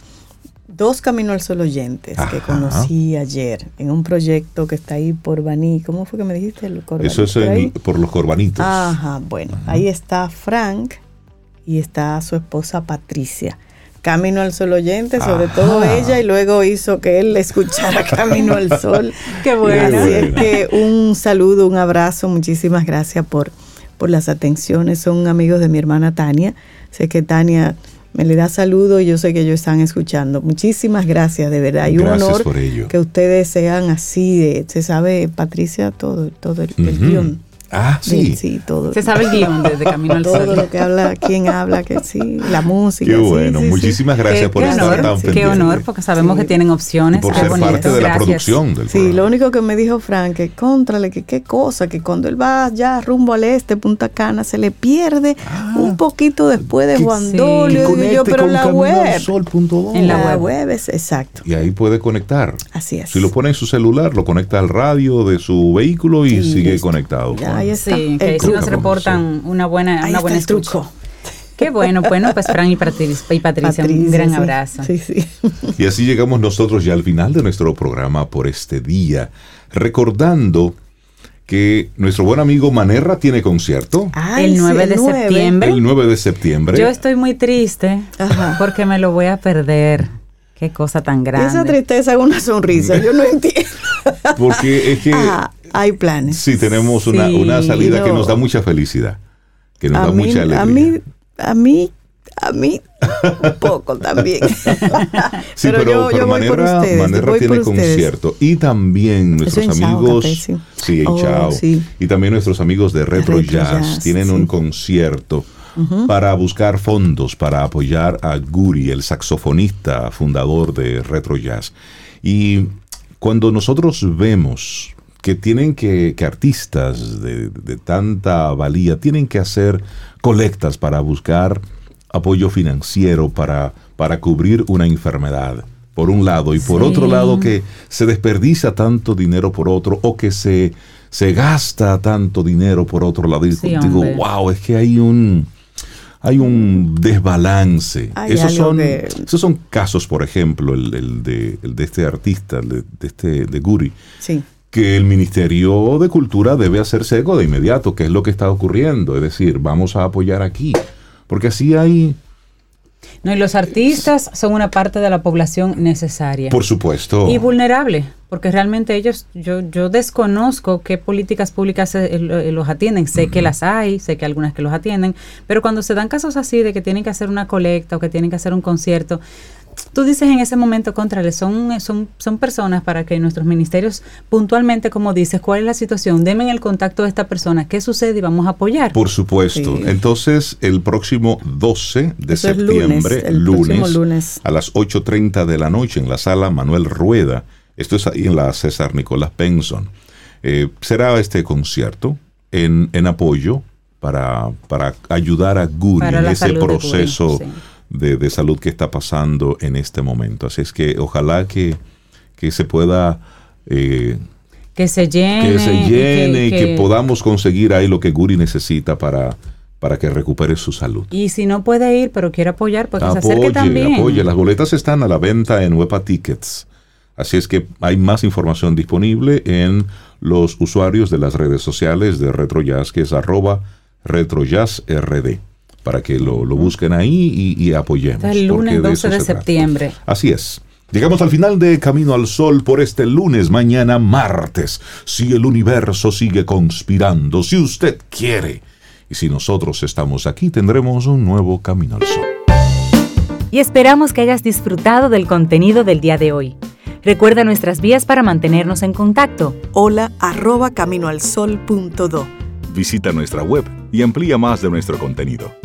dos Camino al Sol oyentes que conocí ayer en un proyecto que está ahí por Baní. ¿Cómo fue que me dijiste? Eso es por los Corbanitos. Ajá, bueno, ahí está Frank y está su esposa Patricia. Camino al Sol oyente, sobre todo ella, y luego hizo que él le escuchara Camino al Sol. Qué bueno. Así es que un saludo, un abrazo, muchísimas gracias por, por las atenciones. Son amigos de mi hermana Tania. Sé que Tania me le da saludo y yo sé que ellos están escuchando. Muchísimas gracias, de verdad. Y un honor que ustedes sean así, se sabe, Patricia, todo, todo el, guion. Ah, sí. Sí, todo. Se sabe el guion desde Camino al Sol. Todo lo que habla, quién habla, que sí, la música. Qué bueno, muchísimas gracias por estar tan pendiente. Qué honor, porque sabemos que tienen opciones. por ser parte de la producción del Sí, lo único que me dijo Frank, que contrale, que qué cosa, que cuando él va ya rumbo al este, Punta Cana, se le pierde ah. un poquito después de Juan Dolio. yo, pero la web. en la, web. es exacto. Y ahí puede conectar. Así es. Si lo pone en su celular, lo conecta al radio de su vehículo y sigue conectado. Sí, que si nos reportan una buena, una buena escucha. Qué bueno, bueno, pues Fran y Patricia, un gran abrazo. Sí, sí. Y así llegamos nosotros ya al final de nuestro programa por este día, recordando que nuestro buen amigo Manerra tiene concierto. el 9 de septiembre. El 9 de septiembre. Yo estoy muy triste porque me lo voy a perder. Qué cosa tan grande. Esa tristeza es una sonrisa, yo no entiendo. Porque es que hay planes. Sí, tenemos una, salida que nos da mucha felicidad, que nos da mucha alegría. A mí, a mí A mí, un poco también. sí, pero, yo, Manera, tiene concierto. Y también nuestros amigos. sí, oh, chao. Y también nuestros amigos de Retro, Jazz, tienen un concierto. para buscar fondos para apoyar a Guri, el saxofonista fundador de Retro Jazz. Y cuando nosotros vemos que tienen que, que artistas de, de, tanta valía tienen que hacer colectas para buscar apoyo financiero para, para cubrir una enfermedad, por un lado, y por otro lado que se desperdicia tanto dinero por otro, o que se, se gasta tanto dinero por otro lado. Y digo, wow, es que hay un hay un desbalance. esos, son, esos son casos, por ejemplo, el, de, de, este artista, de, de, este, de Guri, que el Ministerio de Cultura debe hacerse eco de inmediato, que es lo que está ocurriendo. Es decir, vamos a apoyar aquí. Porque así hay... No, y los artistas son una parte de la población necesaria. Por supuesto. Y vulnerable, porque realmente ellos, yo, yo desconozco qué políticas públicas eh, eh, los atienden. Sé que las hay, sé que algunas que los atienden, pero cuando se dan casos así de que tienen que hacer una colecta o que tienen que hacer un concierto, tú dices en ese momento, contrario, son, son, son personas para que nuestros ministerios puntualmente, como dices, cuál es la situación, denme el contacto de esta persona, qué sucede y vamos a apoyar. Por supuesto. Entonces, el próximo 12 de septiembre, lunes, lunes, a las 8.30 de la noche en la sala Manuel Rueda, esto es ahí en la César Nicolás Benson, eh, será este concierto en, en apoyo para, para ayudar a Guri en ese proceso de, salud que está pasando en este momento. Así es que ojalá que, se pueda... Eh, que se llene. Que se llene y que, podamos conseguir ahí lo que Guri necesita para, para que recupere su salud. Y si no puede ir, pero quiere apoyar, pues que se acerque también. Apoye. Las boletas están a la venta en Wepa Tickets. Así es que hay más información disponible en los usuarios de las redes sociales de RetroJazz, que es arroba RetroJazzRD para que lo, busquen ahí y, apoyemos. el lunes 12 de, septiembre. Así es. Llegamos al final de Camino al Sol por este lunes, mañana martes. Si el universo sigue conspirando, si usted quiere. Y si nosotros estamos aquí, tendremos un nuevo Camino al Sol. Y esperamos que hayas disfrutado del contenido del día de hoy. Recuerda nuestras vías para mantenernos en contacto. Hola arroba caminoalsol.do. Visita nuestra web y amplía más de nuestro contenido